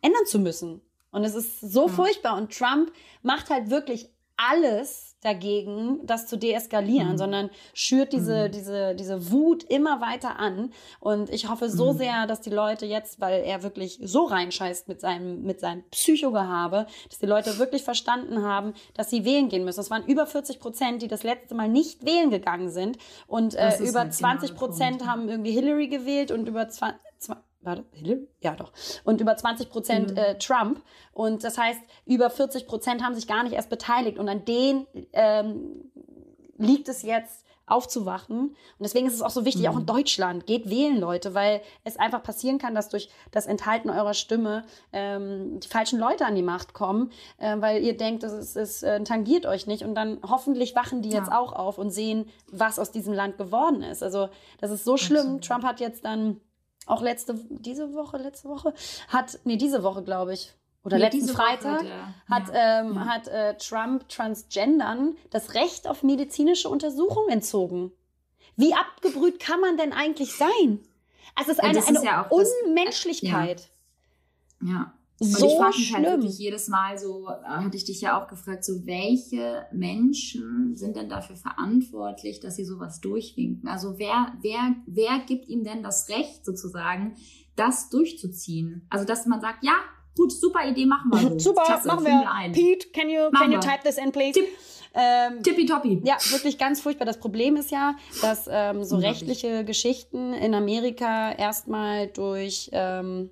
ändern zu müssen. Und es ist so mhm. furchtbar. Und Trump macht halt wirklich alles dagegen, das zu deeskalieren, mhm. sondern schürt diese, mhm. diese, diese Wut immer weiter an. Und ich hoffe so mhm. sehr, dass die Leute jetzt, weil er wirklich so reinscheißt mit seinem, mit seinem Psychogehabe, dass die Leute wirklich verstanden haben, dass sie wählen gehen müssen. Es waren über 40 Prozent, die das letzte Mal nicht wählen gegangen sind. Und äh, über 20 Prozent haben irgendwie Hillary gewählt und über 20, warte, Hillary? Ja, doch. Und über 20 Prozent mhm. äh, Trump. Und das heißt, über 40 Prozent haben sich gar nicht erst beteiligt. Und an denen ähm, liegt es jetzt aufzuwachen. Und deswegen ist es auch so wichtig, mhm. auch in mhm. Deutschland, geht wählen, Leute, weil es einfach passieren kann, dass durch das Enthalten eurer Stimme ähm, die falschen Leute an die Macht kommen, äh, weil ihr denkt, es, es äh, tangiert euch nicht. Und dann hoffentlich wachen die ja. jetzt auch auf und sehen, was aus diesem Land geworden ist. Also das ist so schlimm. Absolut. Trump hat jetzt dann auch letzte, diese Woche, letzte Woche, hat, nee, diese Woche, glaube ich, oder Ja, letzten diese Woche Freitag der- hat, ja, ähm, ja. hat äh, Trump Transgendern das Recht auf medizinische Untersuchung entzogen. Wie abgebrüht kann man denn eigentlich sein? Also es ist Ja, eine, ist ja auch das- Unmenschlichkeit. Ja. Und So ich frage mich halt wirklich jedes Mal so, äh, hatte ich dich ja auch gefragt, so welche Menschen sind denn dafür verantwortlich, dass sie sowas durchwinken? Also wer, wer, wer gibt ihm denn das Recht sozusagen, das durchzuziehen? Also dass man sagt, ja, gut, super Idee, machen wir <laughs> so. Super, Klasse, machen wir. ein. Pete, can you, Machen can you type this in, please? Tipp. Ähm, Tippitoppi. Ja, wirklich ganz furchtbar. Das Problem ist ja, dass ähm, so rechtliche Geschichten in Amerika erstmal durch ähm,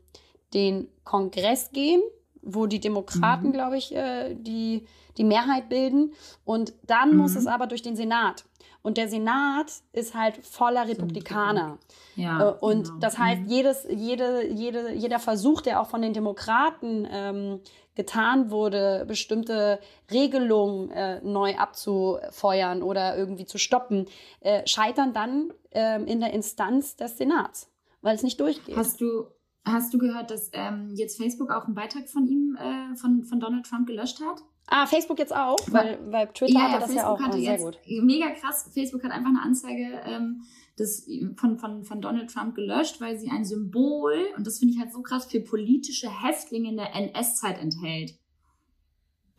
den Kongress gehen, wo die Demokraten, Mhm. glaube ich, äh, die, die Mehrheit bilden. Und dann muss Mhm. es aber durch den Senat. Und der Senat ist halt voller Republikaner. Ja, Äh, Und genau. das heißt, Mhm. jedes, jede, jede, jeder Versuch, der auch von den Demokraten ähm, getan wurde, bestimmte Regelungen äh, neu abzufeuern oder irgendwie zu stoppen, äh, scheitern dann ähm, in der Instanz des Senats, weil es nicht durchgeht. Hast du, hast du gehört, dass ähm, jetzt Facebook auch einen Beitrag von ihm, äh, von, von Donald Trump gelöscht hat? ah, Facebook jetzt auch, weil, weil Twitter hatte das ja auch. hatte Oh, sehr jetzt, gut. Mega krass. Facebook hat einfach eine Anzeige ähm, des, von, von, von Donald Trump gelöscht, weil sie ein Symbol, und das finde ich halt so krass, für politische Häftlinge in der NS-Zeit enthält.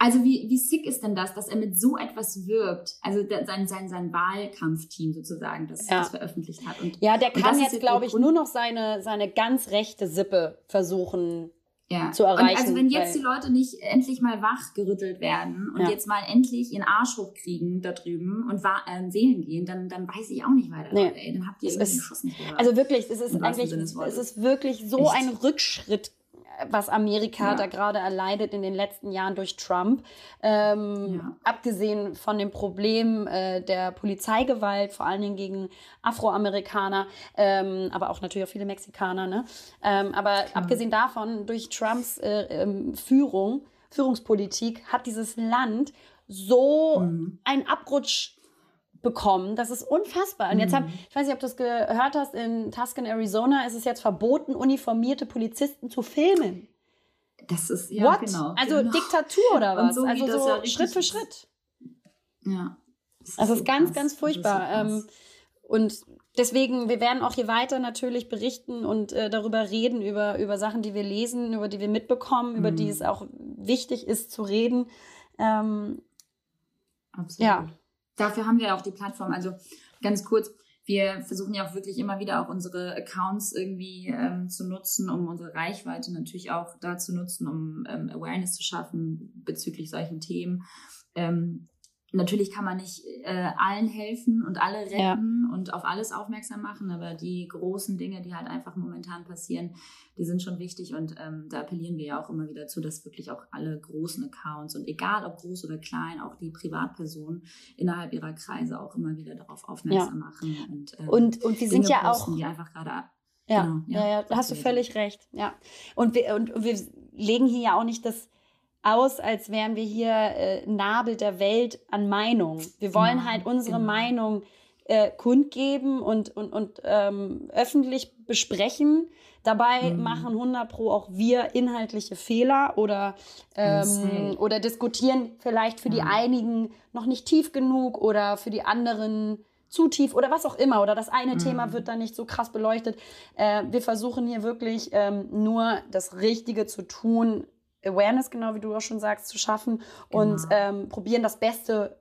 Also wie, wie sick ist denn das, dass er mit so etwas wirbt? Also sein, sein, sein Wahlkampfteam sozusagen, das Ja. das veröffentlicht hat. Und Ja, der kann jetzt, glaube ich, nur noch seine, seine ganz rechte Sippe versuchen. ja. zu erreichen, Und also wenn jetzt die Leute nicht endlich mal wachgerüttelt werden und Ja. jetzt mal endlich ihren Arsch hochkriegen da drüben und ähm, wählen gehen, dann, dann weiß ich auch nicht weiter. Nee. Ey, dann habt ihr Es irgendwie ist- Schuss nicht gehört. Also wirklich, es ist eigentlich, es ist wirklich so Echt. ein Rückschritt, was Amerika Ja. da gerade erleidet in den letzten Jahren durch Trump. Ähm, Ja. Abgesehen von dem Problem äh, der Polizeigewalt, vor allen Dingen gegen Afroamerikaner, ähm, aber auch natürlich auch viele Mexikaner. Ne? Ähm, aber abgesehen davon, durch Trumps äh, ähm, Führung, Führungspolitik, hat dieses Land so Mhm. einen Abrutsch bekommen. Das ist unfassbar. Und jetzt hab, ich weiß nicht, ob du es gehört hast, in Tuscan, Arizona ist es jetzt verboten, uniformierte Polizisten zu filmen. das ist ja What? genau. also genau. Diktatur oder was? so also so ja. Schritt für Schritt. Ja. Das Also es so ist ganz, krass. ganz ist so furchtbar. krass. ähm, und deswegen, wir werden auch hier weiter natürlich berichten und äh, darüber reden, über, über Sachen, die wir lesen, über die wir mitbekommen, über die Mhm. es auch wichtig ist zu reden. Ähm, Absolut. ja. Dafür haben wir ja auch die Plattform. Also ganz kurz, wir versuchen ja auch wirklich immer wieder auch unsere Accounts irgendwie ähm, zu nutzen, um unsere Reichweite natürlich auch da zu nutzen, um ähm, Awareness zu schaffen bezüglich solchen Themen. Ähm, natürlich kann man nicht äh, allen helfen und alle retten und auf alles aufmerksam machen, aber die großen Dinge, die halt einfach momentan passieren, die sind schon wichtig und ähm, da appellieren wir ja auch immer wieder zu, dass wirklich auch alle großen Accounts und egal ob groß oder klein, auch die Privatpersonen innerhalb ihrer Kreise auch immer wieder darauf aufmerksam machen. Und, ähm, Und, und wir sind Dinge ja posten, auch Die einfach gerade Ja, Genau, ja, ja. ja, da hast du völlig recht. Ja. Und wir, und wir legen hier ja auch nicht das aus, als wären wir hier äh, Nabel der Welt an Meinung. Wir wollen Genau, halt unsere genau. Meinung äh, kundgeben und, und, und ähm, öffentlich besprechen. Dabei Mhm. machen 100 Pro auch wir inhaltliche Fehler oder, ähm, Safe. oder diskutieren vielleicht für die Ja. einigen noch nicht tief genug oder für die anderen zu tief oder was auch immer. Oder das eine Mhm. Thema wird dann nicht so krass beleuchtet. Äh, wir versuchen hier wirklich ähm, nur das Richtige zu tun, Awareness, genau wie du auch schon sagst, zu schaffen und Genau. ähm, probieren das Beste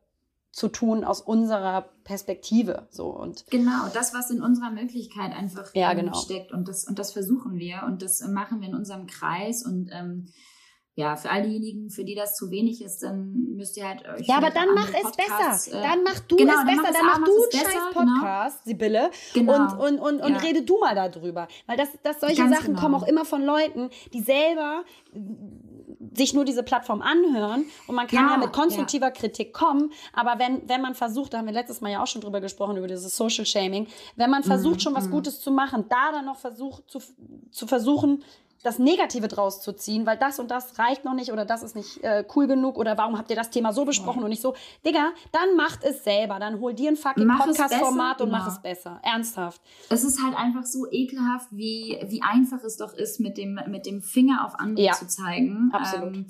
zu tun aus unserer Perspektive. So und Genau, das, was in unserer Möglichkeit einfach Ja, ähm, genau. steckt. Und das, und das versuchen wir und das machen wir in unserem Kreis. Und ähm, ja, für all diejenigen, für die das zu wenig ist, dann müsst ihr halt euch. ja, aber dann mach es Podcasts, besser. äh, Dann mach du genau, es besser. Dann mach du einen scheiß genau. Podcast, Sibylle. Genau. Und, und, und, und Ja. rede du mal darüber. Weil das, das solche Ganz Sachen genau. kommen auch immer von Leuten, die selber sich nur diese Plattform anhören und man kann ja, Ja, mit konstruktiver Kritik kommen, aber wenn, wenn man versucht, da haben wir letztes Mal ja auch schon drüber gesprochen, über dieses Social Shaming, wenn man versucht, Mhm, schon was mhm. Gutes zu machen, da dann noch versucht, zu, zu versuchen, das Negative draus zu ziehen, weil das und das reicht noch nicht oder das ist nicht äh, cool genug oder warum habt ihr das Thema so besprochen ja. und nicht so. Digga, dann macht es selber. Dann hol dir ein fucking Podcast-Format und genau. mach es besser. Ernsthaft. Es ist halt einfach so ekelhaft, wie, wie einfach es doch ist, mit dem, mit dem Finger auf andere ja. zu zeigen. Absolut. Ähm,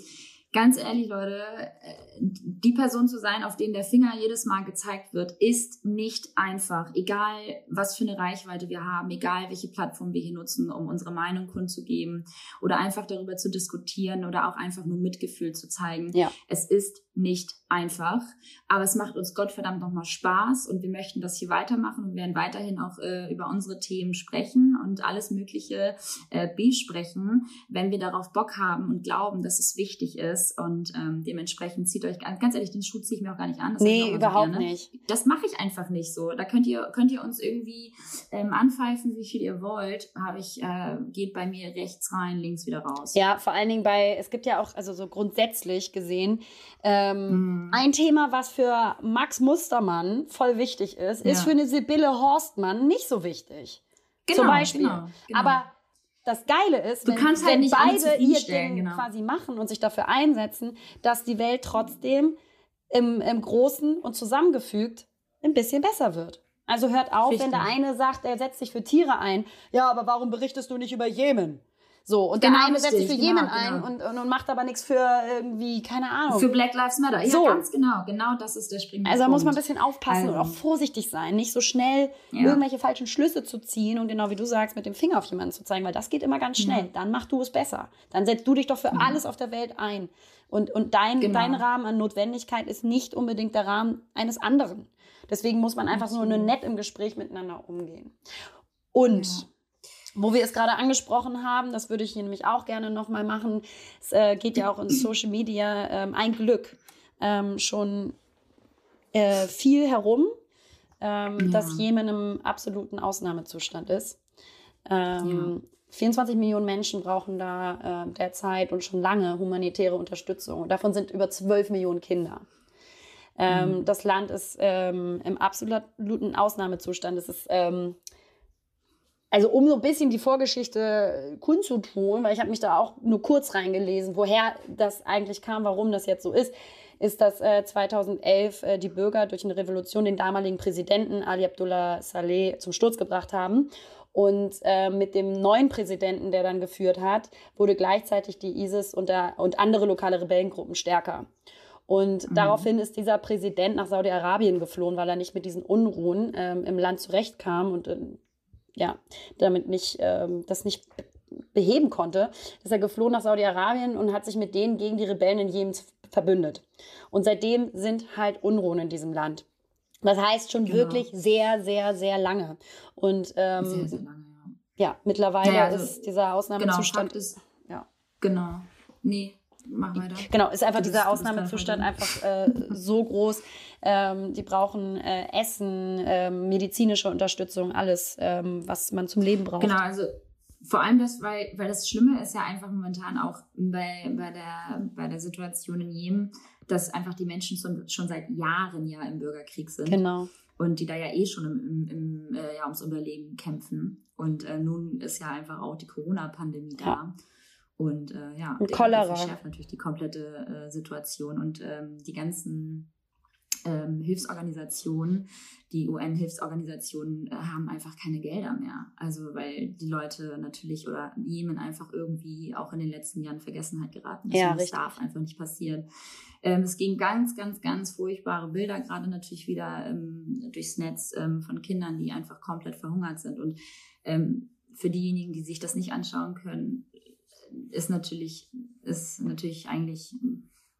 ganz ehrlich, Leute, äh, die Person zu sein, auf den der Finger jedes Mal gezeigt wird, ist nicht einfach. Egal, was für eine Reichweite wir haben, egal, welche Plattform wir hier nutzen, um unsere Meinung kundzugeben oder einfach darüber zu diskutieren oder auch einfach nur Mitgefühl zu zeigen. Ja. Es ist nicht einfach, aber es macht uns Gottverdammt nochmal Spaß und wir möchten das hier weitermachen und werden weiterhin auch äh, über unsere Themen sprechen und alles Mögliche äh, besprechen, wenn wir darauf Bock haben und glauben, dass es wichtig ist und ähm, dementsprechend zieht euch, ganz ehrlich, den Schuh ziehe ich mir auch gar nicht an. Das nee, überhaupt so nicht. Das mache ich einfach nicht so. Da könnt ihr, könnt ihr uns irgendwie ähm, anpfeifen, wie viel ihr wollt, habe ich, äh, geht bei mir rechts rein, links wieder raus. Ja, vor allen Dingen bei, es gibt ja auch, also so grundsätzlich gesehen, ähm, mhm. Ein Thema, was für Max Mustermann voll wichtig ist, ist ja. für eine Sibylle Horstmann nicht so wichtig. Genau, Zum Beispiel. Genau, genau. Aber das Geile ist, du wenn, halt wenn beide ihr Ding genau. quasi machen und sich dafür einsetzen, dass die Welt trotzdem im, im Großen und zusammengefügt ein bisschen besser wird. Also hört auf, Richtig. wenn der eine sagt, er setzt sich für Tiere ein. Ja, aber warum berichtest du nicht über Jemen? So, und genau, der eine setzt sich für genau, Jemen ein genau. und, und, und, macht aber nichts für irgendwie, keine Ahnung. Für Black Lives Matter. Ja, so. ganz genau. Genau das ist der springende Also da muss man ein bisschen aufpassen also. und auch vorsichtig sein. Nicht so schnell ja. irgendwelche falschen Schlüsse zu ziehen und genau wie du sagst, mit dem Finger auf jemanden zu zeigen, weil das geht immer ganz schnell. Ja. Dann mach du es besser. Dann setzt du dich doch für ja. alles auf der Welt ein. Und, und dein, genau. dein Rahmen an Notwendigkeit ist nicht unbedingt der Rahmen eines anderen. Deswegen muss man einfach nur, nur nett im Gespräch miteinander umgehen. Und wo wir es gerade angesprochen haben, das würde ich hier nämlich auch gerne nochmal machen. Es äh, geht ja auch in Social Media ähm, ein Glück ähm, schon äh, viel herum, ähm, ja. dass Jemen im absoluten Ausnahmezustand ist. Ähm, ja. 24 Millionen Menschen brauchen da äh, derzeit und schon lange humanitäre Unterstützung. Davon sind über 12 Millionen Kinder. Ähm, mhm. Das Land ist ähm, im absoluten Ausnahmezustand. Es ist ähm, also um so ein bisschen die Vorgeschichte kundzutun, weil ich habe mich da auch nur kurz reingelesen, woher das eigentlich kam, warum das jetzt so ist, ist, dass äh, 2011 äh, die Bürger durch eine Revolution den damaligen Präsidenten Ali Abdullah Saleh zum Sturz gebracht haben. Und äh, mit dem neuen Präsidenten, der dann geführt hat, wurde gleichzeitig die ISIS und, der, und andere lokale Rebellengruppen stärker. Und mhm. daraufhin ist dieser Präsident nach Saudi-Arabien geflohen, weil er nicht mit diesen Unruhen ähm, im Land zurechtkam und äh, ja, damit nicht, ähm, das nicht beheben konnte, ist er geflohen nach Saudi-Arabien und hat sich mit denen gegen die Rebellen in Jemen verbündet. Und seitdem sind halt Unruhen in diesem Land. Das heißt schon genau. wirklich sehr, sehr, sehr lange. Und ähm, sehr, sehr lange, ja. ja mittlerweile ja, also, ist dieser Ausnahmezustand. Genau, ist, ja. Genau. Nee, mach weiter. Genau, ist einfach dieser Ausnahmezustand einfach äh, so groß. Ähm, die brauchen äh, Essen, äh, medizinische Unterstützung, alles, ähm, was man zum Leben braucht. Genau, also vor allem das, weil, weil das Schlimme ist ja einfach momentan auch bei, bei, der, bei der Situation in Jemen, dass einfach die Menschen schon, schon seit Jahren ja im Bürgerkrieg sind. Genau. Und die da ja eh schon im, im, im äh, ja, ums Überleben kämpfen. Und äh, nun ist ja einfach auch die Corona-Pandemie da. Ja. Und äh, ja, und Cholera. verschärft natürlich die komplette äh, Situation und ähm, die ganzen ähm, Hilfsorganisationen, die UN-Hilfsorganisationen äh, haben einfach keine Gelder mehr. Also weil die Leute natürlich oder Jemen einfach irgendwie auch in den letzten Jahren Vergessenheit geraten ist. Ja, und das darf einfach nicht passieren. Ähm, es ging ganz, ganz, ganz furchtbare Bilder, gerade natürlich wieder ähm, durchs Netz ähm, von Kindern, die einfach komplett verhungert sind. Und ähm, für diejenigen, die sich das nicht anschauen können, ist natürlich, ist natürlich eigentlich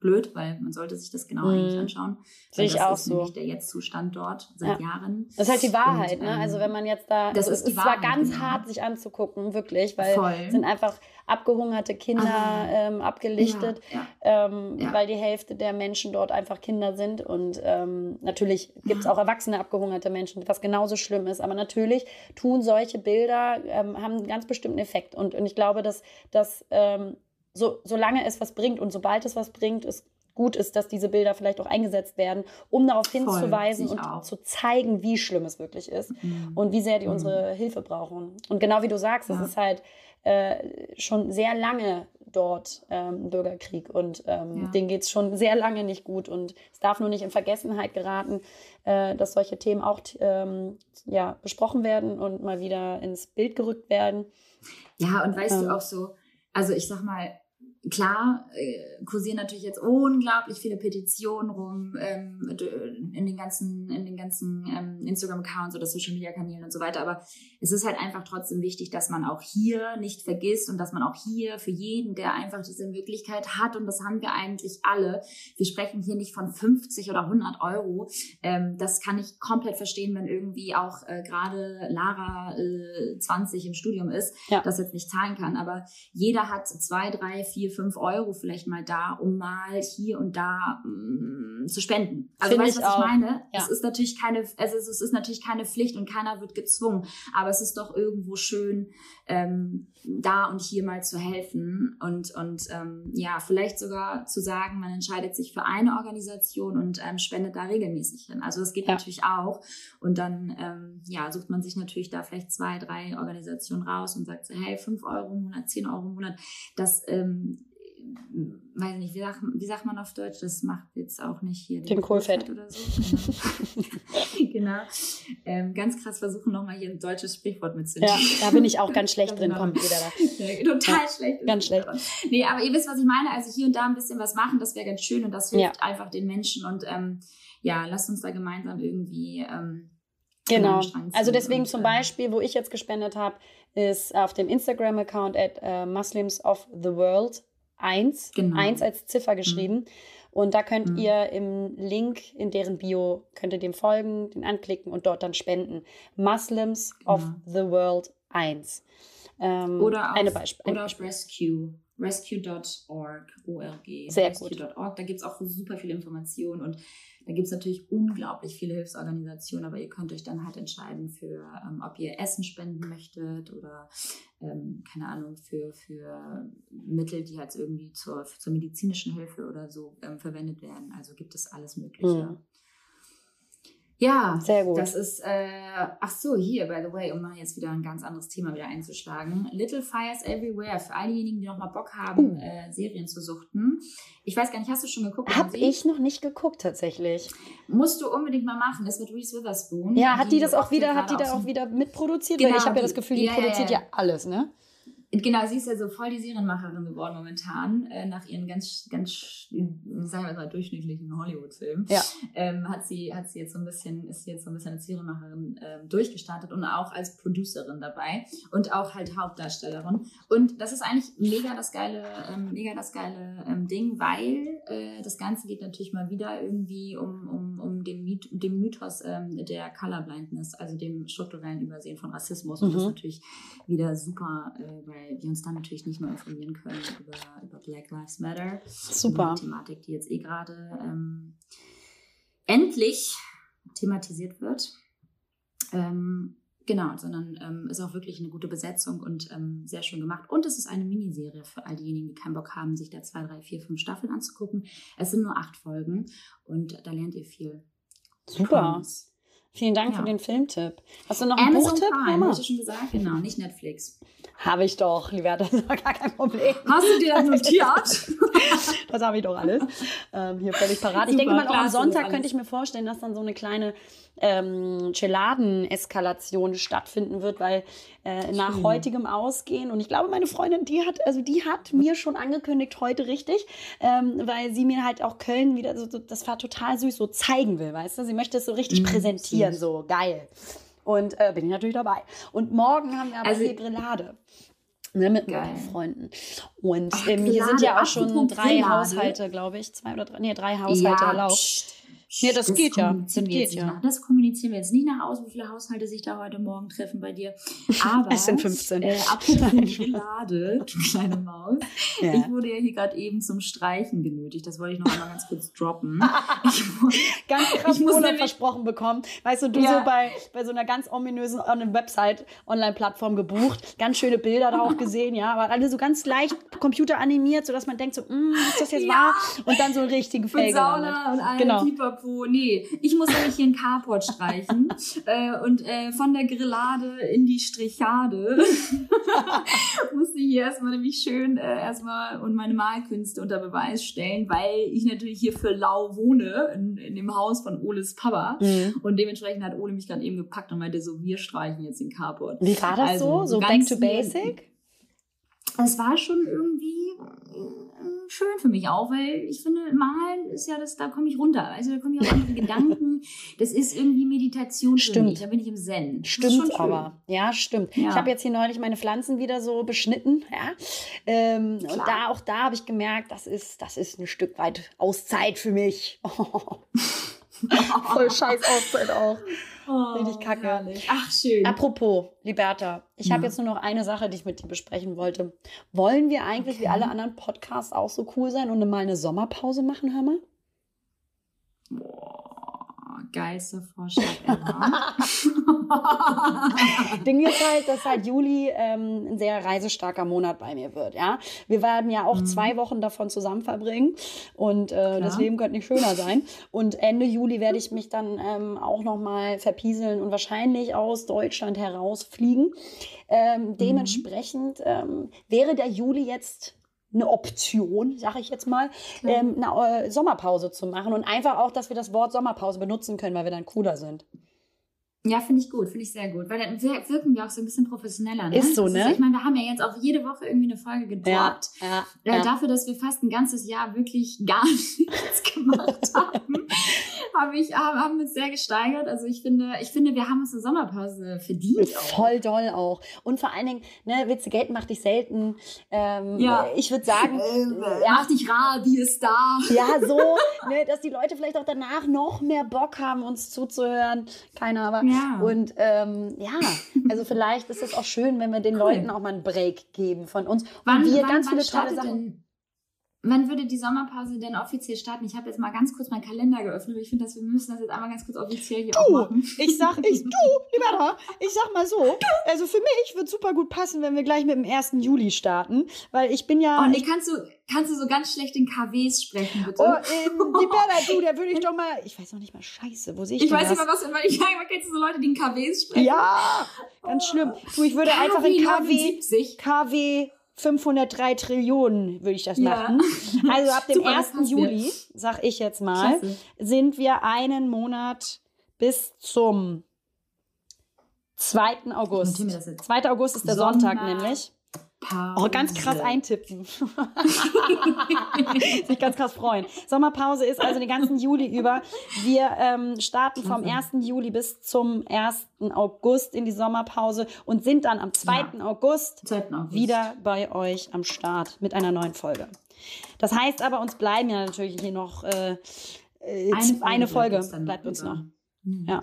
blöd, weil man sollte sich das genau mhm. eigentlich anschauen. Sehe ich auch so. Das ist der Jetzt-Zustand dort seit ja. Jahren. Das ist halt die Wahrheit, und, ne? Also wenn man jetzt da, das ist, ist zwar ganz genau. hart sich anzugucken, wirklich, weil Voll. sind einfach abgehungerte Kinder ah. ähm, abgelichtet, ja, ja. Ähm, weil die Hälfte der Menschen dort einfach Kinder sind und ähm, natürlich gibt es auch erwachsene abgehungerte Menschen, was genauso schlimm ist, aber natürlich tun solche Bilder, ähm, haben einen ganz bestimmten Effekt und, und ich glaube, dass, dass ähm, so, solange es was bringt und sobald es was bringt, es gut ist, dass diese Bilder vielleicht auch eingesetzt werden, um darauf Voll, hinzuweisen und auch. zu zeigen, wie schlimm es wirklich ist mhm. und wie sehr die mhm. unsere Hilfe brauchen. Und genau wie du sagst, ja. es ist halt äh, schon sehr lange dort ähm, Bürgerkrieg und ähm, Ja. denen geht es schon sehr lange nicht gut und es darf nur nicht in Vergessenheit geraten, äh, dass solche Themen auch ähm, ja, besprochen werden und mal wieder ins Bild gerückt werden. Ja, und weißt Ähm. du auch so, also ich sag mal, klar, äh, kursieren natürlich jetzt unglaublich viele Petitionen rum ähm, in den ganzen, in den ganzen ähm, Instagram-Accounts oder Social Media Kanälen und so weiter. Aber es ist halt einfach trotzdem wichtig, dass man auch hier nicht vergisst und dass man auch hier für jeden, der einfach diese Möglichkeit hat, und das haben wir eigentlich alle, wir sprechen hier nicht von 50 oder 100 Euro. Ähm, das kann ich komplett verstehen, wenn irgendwie auch äh, gerade Lara äh, 20 im Studium ist, Ja. das jetzt nicht zahlen kann. Aber jeder hat zwei, drei, vier, fünf Euro vielleicht mal da, um mal hier und da mm, zu spenden. Also Finde weißt du, ich was ich auch. meine? Ja. Es ist natürlich keine, also es ist natürlich keine Pflicht und keiner wird gezwungen. Aber es ist doch irgendwo schön, ähm, da und hier mal zu helfen und, und ähm, ja, vielleicht sogar zu sagen, man entscheidet sich für eine Organisation und ähm, spendet da regelmäßig hin. Also das geht Ja. natürlich auch. Und dann ähm, ja, sucht man sich natürlich da vielleicht zwei, drei Organisationen raus und sagt so, hey, fünf Euro im Monat, zehn Euro im Monat, das ähm, weiß nicht, wie sagt, wie sagt man auf Deutsch? Das macht jetzt auch nicht hier Den Kohlfett. oder so. Genau. <laughs> genau. Ähm, ganz krass versuchen, nochmal hier ein deutsches Sprichwort Ja, mitzunehmen. da bin ich auch ganz <laughs> schlecht drin. Genau. Komm, wieder da. Ja, Total schlecht. ganz schlecht. Nee, aber ihr wisst, was ich meine. Also hier und da ein bisschen was machen, das wäre ganz schön und das hilft einfach den Menschen. Und ähm, ja, lasst uns da gemeinsam irgendwie. Ähm, Genau. Also desegen und, zum ähm, Beispiel, wo ich jetzt gespendet habe, ist auf dem Instagram-Account at äh, Muslims of the World 1. Genau. 1 als Ziffer geschrieben. Und da könnt Mhm. ihr im Link in deren Bio, könnt ihr dem folgen, den anklicken und dort dann spenden. Muslims of Genau. the World 1. Ähm, Oder auf, eine ein oder auf. Rescue. Rescue.org, ORG. Sehr gut. Rescue.org, da gibt es auch super viele Informationen und da gibt es natürlich unglaublich viele Hilfsorganisationen, aber ihr könnt euch dann halt entscheiden für, ähm, ob ihr Essen spenden möchtet oder, ähm, keine Ahnung, für, für Mittel, die halt irgendwie zur, zur medizinischen Hilfe oder so ähm, verwendet werden. Also gibt es alles Mögliche. Mhm. Ja, Sehr gut. das ist, äh, ach so, hier, by the way, um mal jetzt wieder ein ganz anderes Thema wieder einzuschlagen. Little Fires Everywhere, für all diejenigen, die noch mal Bock haben, Uh. äh, Serien zu suchten. Ich weiß gar nicht, hast du schon geguckt? Hab ich noch nicht geguckt tatsächlich. Musst du unbedingt mal machen, das mit Reese Witherspoon. Ja, hat die das auch wieder, hat die da auch wieder mitproduziert? Genau, Weil ich habe ja die- das Gefühl, die ja, produziert ja, ja. alles, ne? Genau, sie ist ja so voll die Serienmacherin geworden momentan, äh, nach ihren ganz, ganz, sagen wir mal, durchschnittlichen Hollywood-Filmen. Ja. Ähm, hat sie, hat sie jetzt so ein bisschen, ist sie jetzt so ein bisschen als Serienmacherin ähm, durchgestartet und auch als Producerin dabei und auch halt Hauptdarstellerin. Und das ist eigentlich mega das geile, ähm, mega das geile ähm, Ding, weil äh, das Ganze geht natürlich mal wieder irgendwie um, um, um den, Myth den Mythos ähm, der Colorblindness, also dem strukturellen Übersehen von Rassismus. Und das ist Mhm. natürlich wieder super, äh, weil wir uns dann natürlich nicht nur informieren können über, über Black Lives Matter. Super. Eine Thematik, die jetzt eh gerade ähm, endlich thematisiert wird. Ähm, genau, sondern ähm, ist auch wirklich eine gute Besetzung und ähm, sehr schön gemacht. Und es ist eine Miniserie für all diejenigen, die keinen Bock haben, sich da zwei, drei, vier, fünf Staffeln anzugucken. Es sind nur acht Folgen und da lernt ihr viel. Super. Promise. Vielen Dank Ja. für den Filmtipp. Hast du noch einen Amazon Buchtipp? Prime, hast du schon gesagt? Genau, nicht Netflix. Habe ich doch, lieber, das ist doch gar kein Problem. Hast du dir das notiert? <laughs> Das habe ich doch alles. Ähm, hier völlig parat. ich Super, denke mal, auch am Sonntag könnte ich mir vorstellen, dass dann so eine kleine ähm, Geladen-Eskalation stattfinden wird, weil äh, nach Schön. heutigem Ausgehen, und ich glaube, meine Freundin, die hat, also die hat mir schon angekündigt, heute richtig, ähm, weil sie mir halt auch Köln wieder, so, so, das war total süß, so zeigen will, weißt du? Sie möchte es so richtig Mm, präsentieren, süß. so geil. Und äh, bin ich natürlich dabei. Und morgen haben wir aber Also- hier Grillade. Ne, mit ein paar Freunden. Und Ach, ähm, hier sind ja auch schon drei. Haushalte, glaube ich. Zwei oder drei, nee, drei Haushalte erlaubt. pst, Nee, das geht ja. Das geht ja. nach. Das kommunizieren wir jetzt nicht nach aus, wie viele Haushalte sich da heute Morgen treffen bei dir. Aber <laughs> Es sind 15. Äh, apropos Grillade, <laughs> du kleine Maus. Ja. Ich wurde ja hier gerade eben zum Streichen genötigt. Das wollte ich noch einmal ganz kurz droppen. <laughs> Ich, Ganz krass Ich muss nämlich- versprochen bekommen. Weißt du, du Ja. so bei, bei so einer ganz ominösen Website, Online-Plattform gebucht. Ganz schöne Bilder da auch gesehen, ja. Aber alle so ganz leicht computeranimiert, sodass man denkt so, "Mm, ist das jetzt Ja. wahr? Und dann so einen richtigen mit gelandet. Sauna und allem Genau. Pipapo. wo, nee, ich muss nämlich hier ein Carport streichen <laughs> äh, und äh, von der Grillade in die Strichade <laughs> musste ich hier erstmal nämlich schön äh, erstmal und meine Malkünste unter Beweis stellen, weil ich natürlich hier für lau wohne, in, in dem Haus von Oles Papa. Mhm. Und dementsprechend hat Ole mich gerade eben gepackt und meinte so, wir streichen jetzt den Carport. Wie war das Also, so? So back ganz to basic? Es war schon irgendwie schön für mich auch, weil ich finde, malen ist ja das, da komme ich runter. Also da komme ich auf andere <laughs> Gedanken. Das ist irgendwie Meditation für Stimmt. mich. Da bin ich im Zen. Stimmt aber. Ja, stimmt. Ja. Ich habe jetzt hier neulich meine Pflanzen wieder so beschnitten. Ja? Ähm, und da auch da habe ich gemerkt, das ist, das ist ein Stück weit Auszeit für mich. <laughs> <laughs> Voll scheiß Auszeit auch. Oh, Richtig kacke. herrlich. Ach, schön. Apropos, Liberta, ich habe Ja. jetzt nur noch eine Sache, die ich mit dir besprechen wollte. Wollen wir eigentlich wie Okay. alle anderen Podcasts auch so cool sein und mal eine Sommerpause machen, hör mal? Boah, geilster Vorschlag ever. <laughs> Ding ist halt, dass halt Juli ähm, ein sehr reisestarker Monat bei mir wird, ja. Wir werden ja auch Mhm. zwei Wochen davon zusammen verbringen und äh, das Leben könnte nicht schöner sein. Und Ende Juli werde ich mich dann ähm, auch nochmal verpieseln und wahrscheinlich aus Deutschland herausfliegen. Mhm. Ähm, dementsprechend ähm, wäre der Juli jetzt eine Option, sage ich jetzt mal, ähm, eine äh, Sommerpause zu machen und einfach auch, dass wir das Wort Sommerpause benutzen können, weil wir dann cooler sind. Ja, finde ich gut, finde ich sehr gut. Weil dann wir- wirken wir auch so ein bisschen professioneller. Ne? Ist so, ne? ich meine, wir haben ja jetzt auch jede Woche irgendwie eine Folge gedroppt. ja, Äh, Dafür, dass wir fast ein ganzes Jahr wirklich gar <laughs> nichts gemacht haben, habe ich, haben, uns sehr gesteigert. Also ich finde, ich finde, wir haben uns eine Sommerpause verdient. Voll doll auch. Und vor allen Dingen, ne, Witze gelten macht dich selten. Ähm, Ja. Ich würde sagen, <laughs> ja, Mach dich rar, wie es da. ja, so, <laughs> ne, dass die Leute vielleicht auch danach noch mehr Bock haben, uns zuzuhören. Keine Ahnung. Ja. Und ähm, ja, also vielleicht ist es auch schön, wenn wir den Cool. Leuten auch mal einen Break geben von uns. Wann, und wir wann, ganz wann viele tolle Sachen. denn, wann würde die Sommerpause denn offiziell starten? Ich habe jetzt mal ganz kurz meinen Kalender geöffnet. aber Ich finde, dass wir müssen das jetzt einmal ganz kurz offiziell hier Du, machen. ich sag, ich, <laughs> du, Liberta, ich sag mal so, also für mich wird super gut passen, wenn wir gleich mit dem 1. Juli starten, weil ich bin ja... Oh, nee, kannst du, kannst du so ganz schlecht in KWs sprechen, bitte? Oh, ähm, Liberta, <laughs> du, da würde ich doch mal, ich weiß noch nicht mal, scheiße, wo sehe ich, ich weiß das? nicht mal, was, weil ich sage immer, kennst du so Leute, die in KWs sprechen? Ja, ganz schlimm. Du, ich würde einfach in KW, 79. KW 503 Trillionen würde ich das Ja. machen. <laughs> Also ab dem Super, das 1. passt mir. Juli, sag ich jetzt mal, Klasse. sind wir einen Monat bis zum 2. August. notiere mir das jetzt. 2. August ist der Sommer- Sonntag nämlich. Pause. Oh, ganz krass eintippen. <laughs> Sich ganz krass freuen. Sommerpause ist also den ganzen Juli über. Wir ähm, starten vom 1. Juli bis zum 1. August in die Sommerpause und sind dann am 2. August 2. August. wieder bei euch am Start mit einer neuen Folge. Das heißt aber, uns bleiben ja natürlich hier noch äh, äh, eine, eine Folge. bleibt uns Bleibt uns noch. Hm. Ja.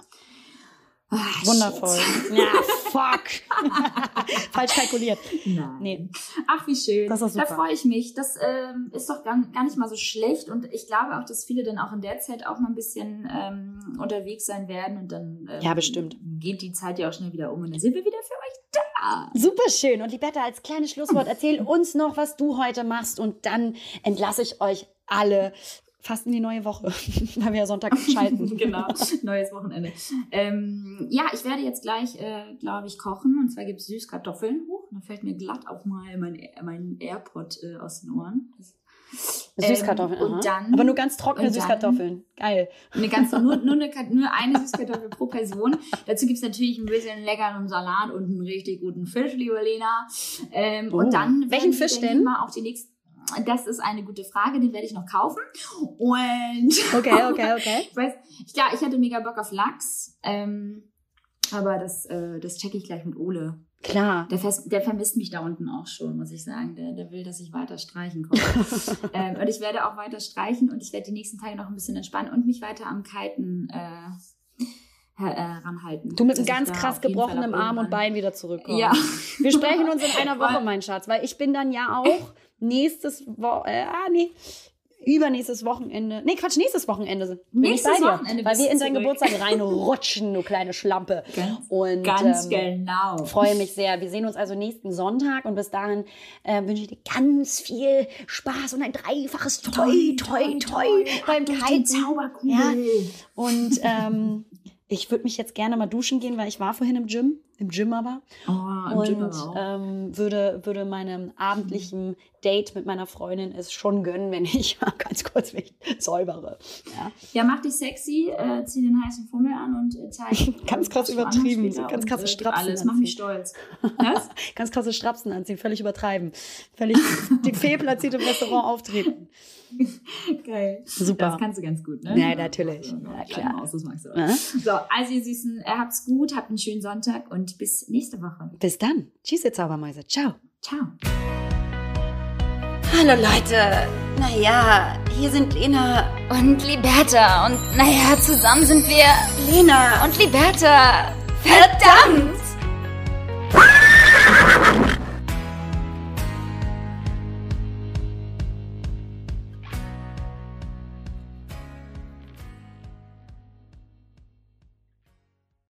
Ah, Wundervoll. Ja, fuck. <laughs> Falsch kalkuliert. Nein. Nee. Ach, wie schön. Das ist da super. freue ich mich. Das ähm, ist doch gar, gar nicht mal so schlecht. Und ich glaube auch, dass viele dann auch in der Zeit auch mal ein bisschen ähm, unterwegs sein werden. Und dann ähm, Ja, bestimmt. geht die Zeit ja auch schnell wieder um. Und dann sind wir wieder für euch da. Super schön. Und Liberta, als kleines Schlusswort, erzähl uns noch, was du heute machst und dann entlasse ich euch alle. Fast in die neue Woche, <laughs> weil wir ja Sonntag schalten. <laughs> genau, neues Wochenende. Ähm, ja, ich werde jetzt gleich, äh, glaube ich, kochen. Und zwar gibt es Süßkartoffeln. Huch, da fällt mir glatt auch mal mein, mein AirPod äh, aus den Ohren. Süßkartoffeln, Ähm, aha. und dann, Aber nur ganz trockene Süßkartoffeln. Geil. Eine ganze, nur, nur, eine, nur eine <laughs> Süßkartoffel pro Person. Dazu gibt's natürlich ein bisschen leckeren Salat und einen richtig guten Fisch, liebe Lena. Ähm, Oh. Und dann Welchen Fisch denn? Mal auch die nächsten, das ist eine gute Frage, den werde ich noch kaufen. Und Okay, okay, <laughs> okay. ich weiß, ja, ich hatte mega Bock auf Lachs. Ähm, aber das, äh, das checke ich gleich mit Ole. Klar. Der, der vermisst mich da unten auch schon, muss ich sagen. Der, der will, dass ich weiter streichen komme. <laughs> ähm, und ich werde auch weiter streichen und ich werde die nächsten Tage noch ein bisschen entspannen und mich weiter am Kiten äh, äh, ranhalten. Du mit einem ganz krass gebrochenem Arm und Bein wieder zurückkommst. Ja. Wir sprechen uns in einer <laughs> Woche, mein Schatz, weil ich bin dann ja auch nächstes Woche, äh, ah, nee, übernächstes Wochenende. Nee, Quatsch, nächstes Wochenende. Bin Nächstes Wochenende Weil wir in deinen. Geburtstag reinrutschen, du kleine Schlampe. Ganz- Und, Ganz ähm, genau. freue mich sehr. Wir sehen uns also nächsten Sonntag und bis dahin äh, wünsche ich dir ganz viel Spaß und ein dreifaches Toi, Toi, Toi, beim Durch die Kiten. Zauberkugel. Ja. Und ähm, ich würde mich jetzt gerne mal duschen gehen, weil ich war vorhin im Gym, im Gym aber. Oh, im und Gym aber auch. ähm, würde, würde meinem abendlichen Date mit meiner Freundin es schon gönnen, wenn ich mal <laughs> ganz kurz mich säubere. Ja. Ja, mach dich sexy, äh, zieh den heißen Fummel an und äh, zeig. <laughs> Ganz äh, krass übertrieben, ganz und, krasse äh, Strapsen Alles, mach mich stolz. Was? <laughs> Ganz krasse Strapsen anziehen, völlig übertreiben. Völlig die fehlplatziert im Restaurant auftreten. <laughs> Geil. Super. Das kannst du ganz gut, ne? Ja, natürlich. Ja, Ja, klar. Aus, das magst du. Ja. So, also ihr Süßen, äh, habt's gut, habt einen schönen Sonntag und bis nächste Woche. Bis dann. Tschüss, ihr Zaubermäuse. Ciao. Ciao. Hallo Leute. Naja, hier sind Lena. Und Liberta. Und naja, zusammen sind wir Lena. und Liberta. Verdammt!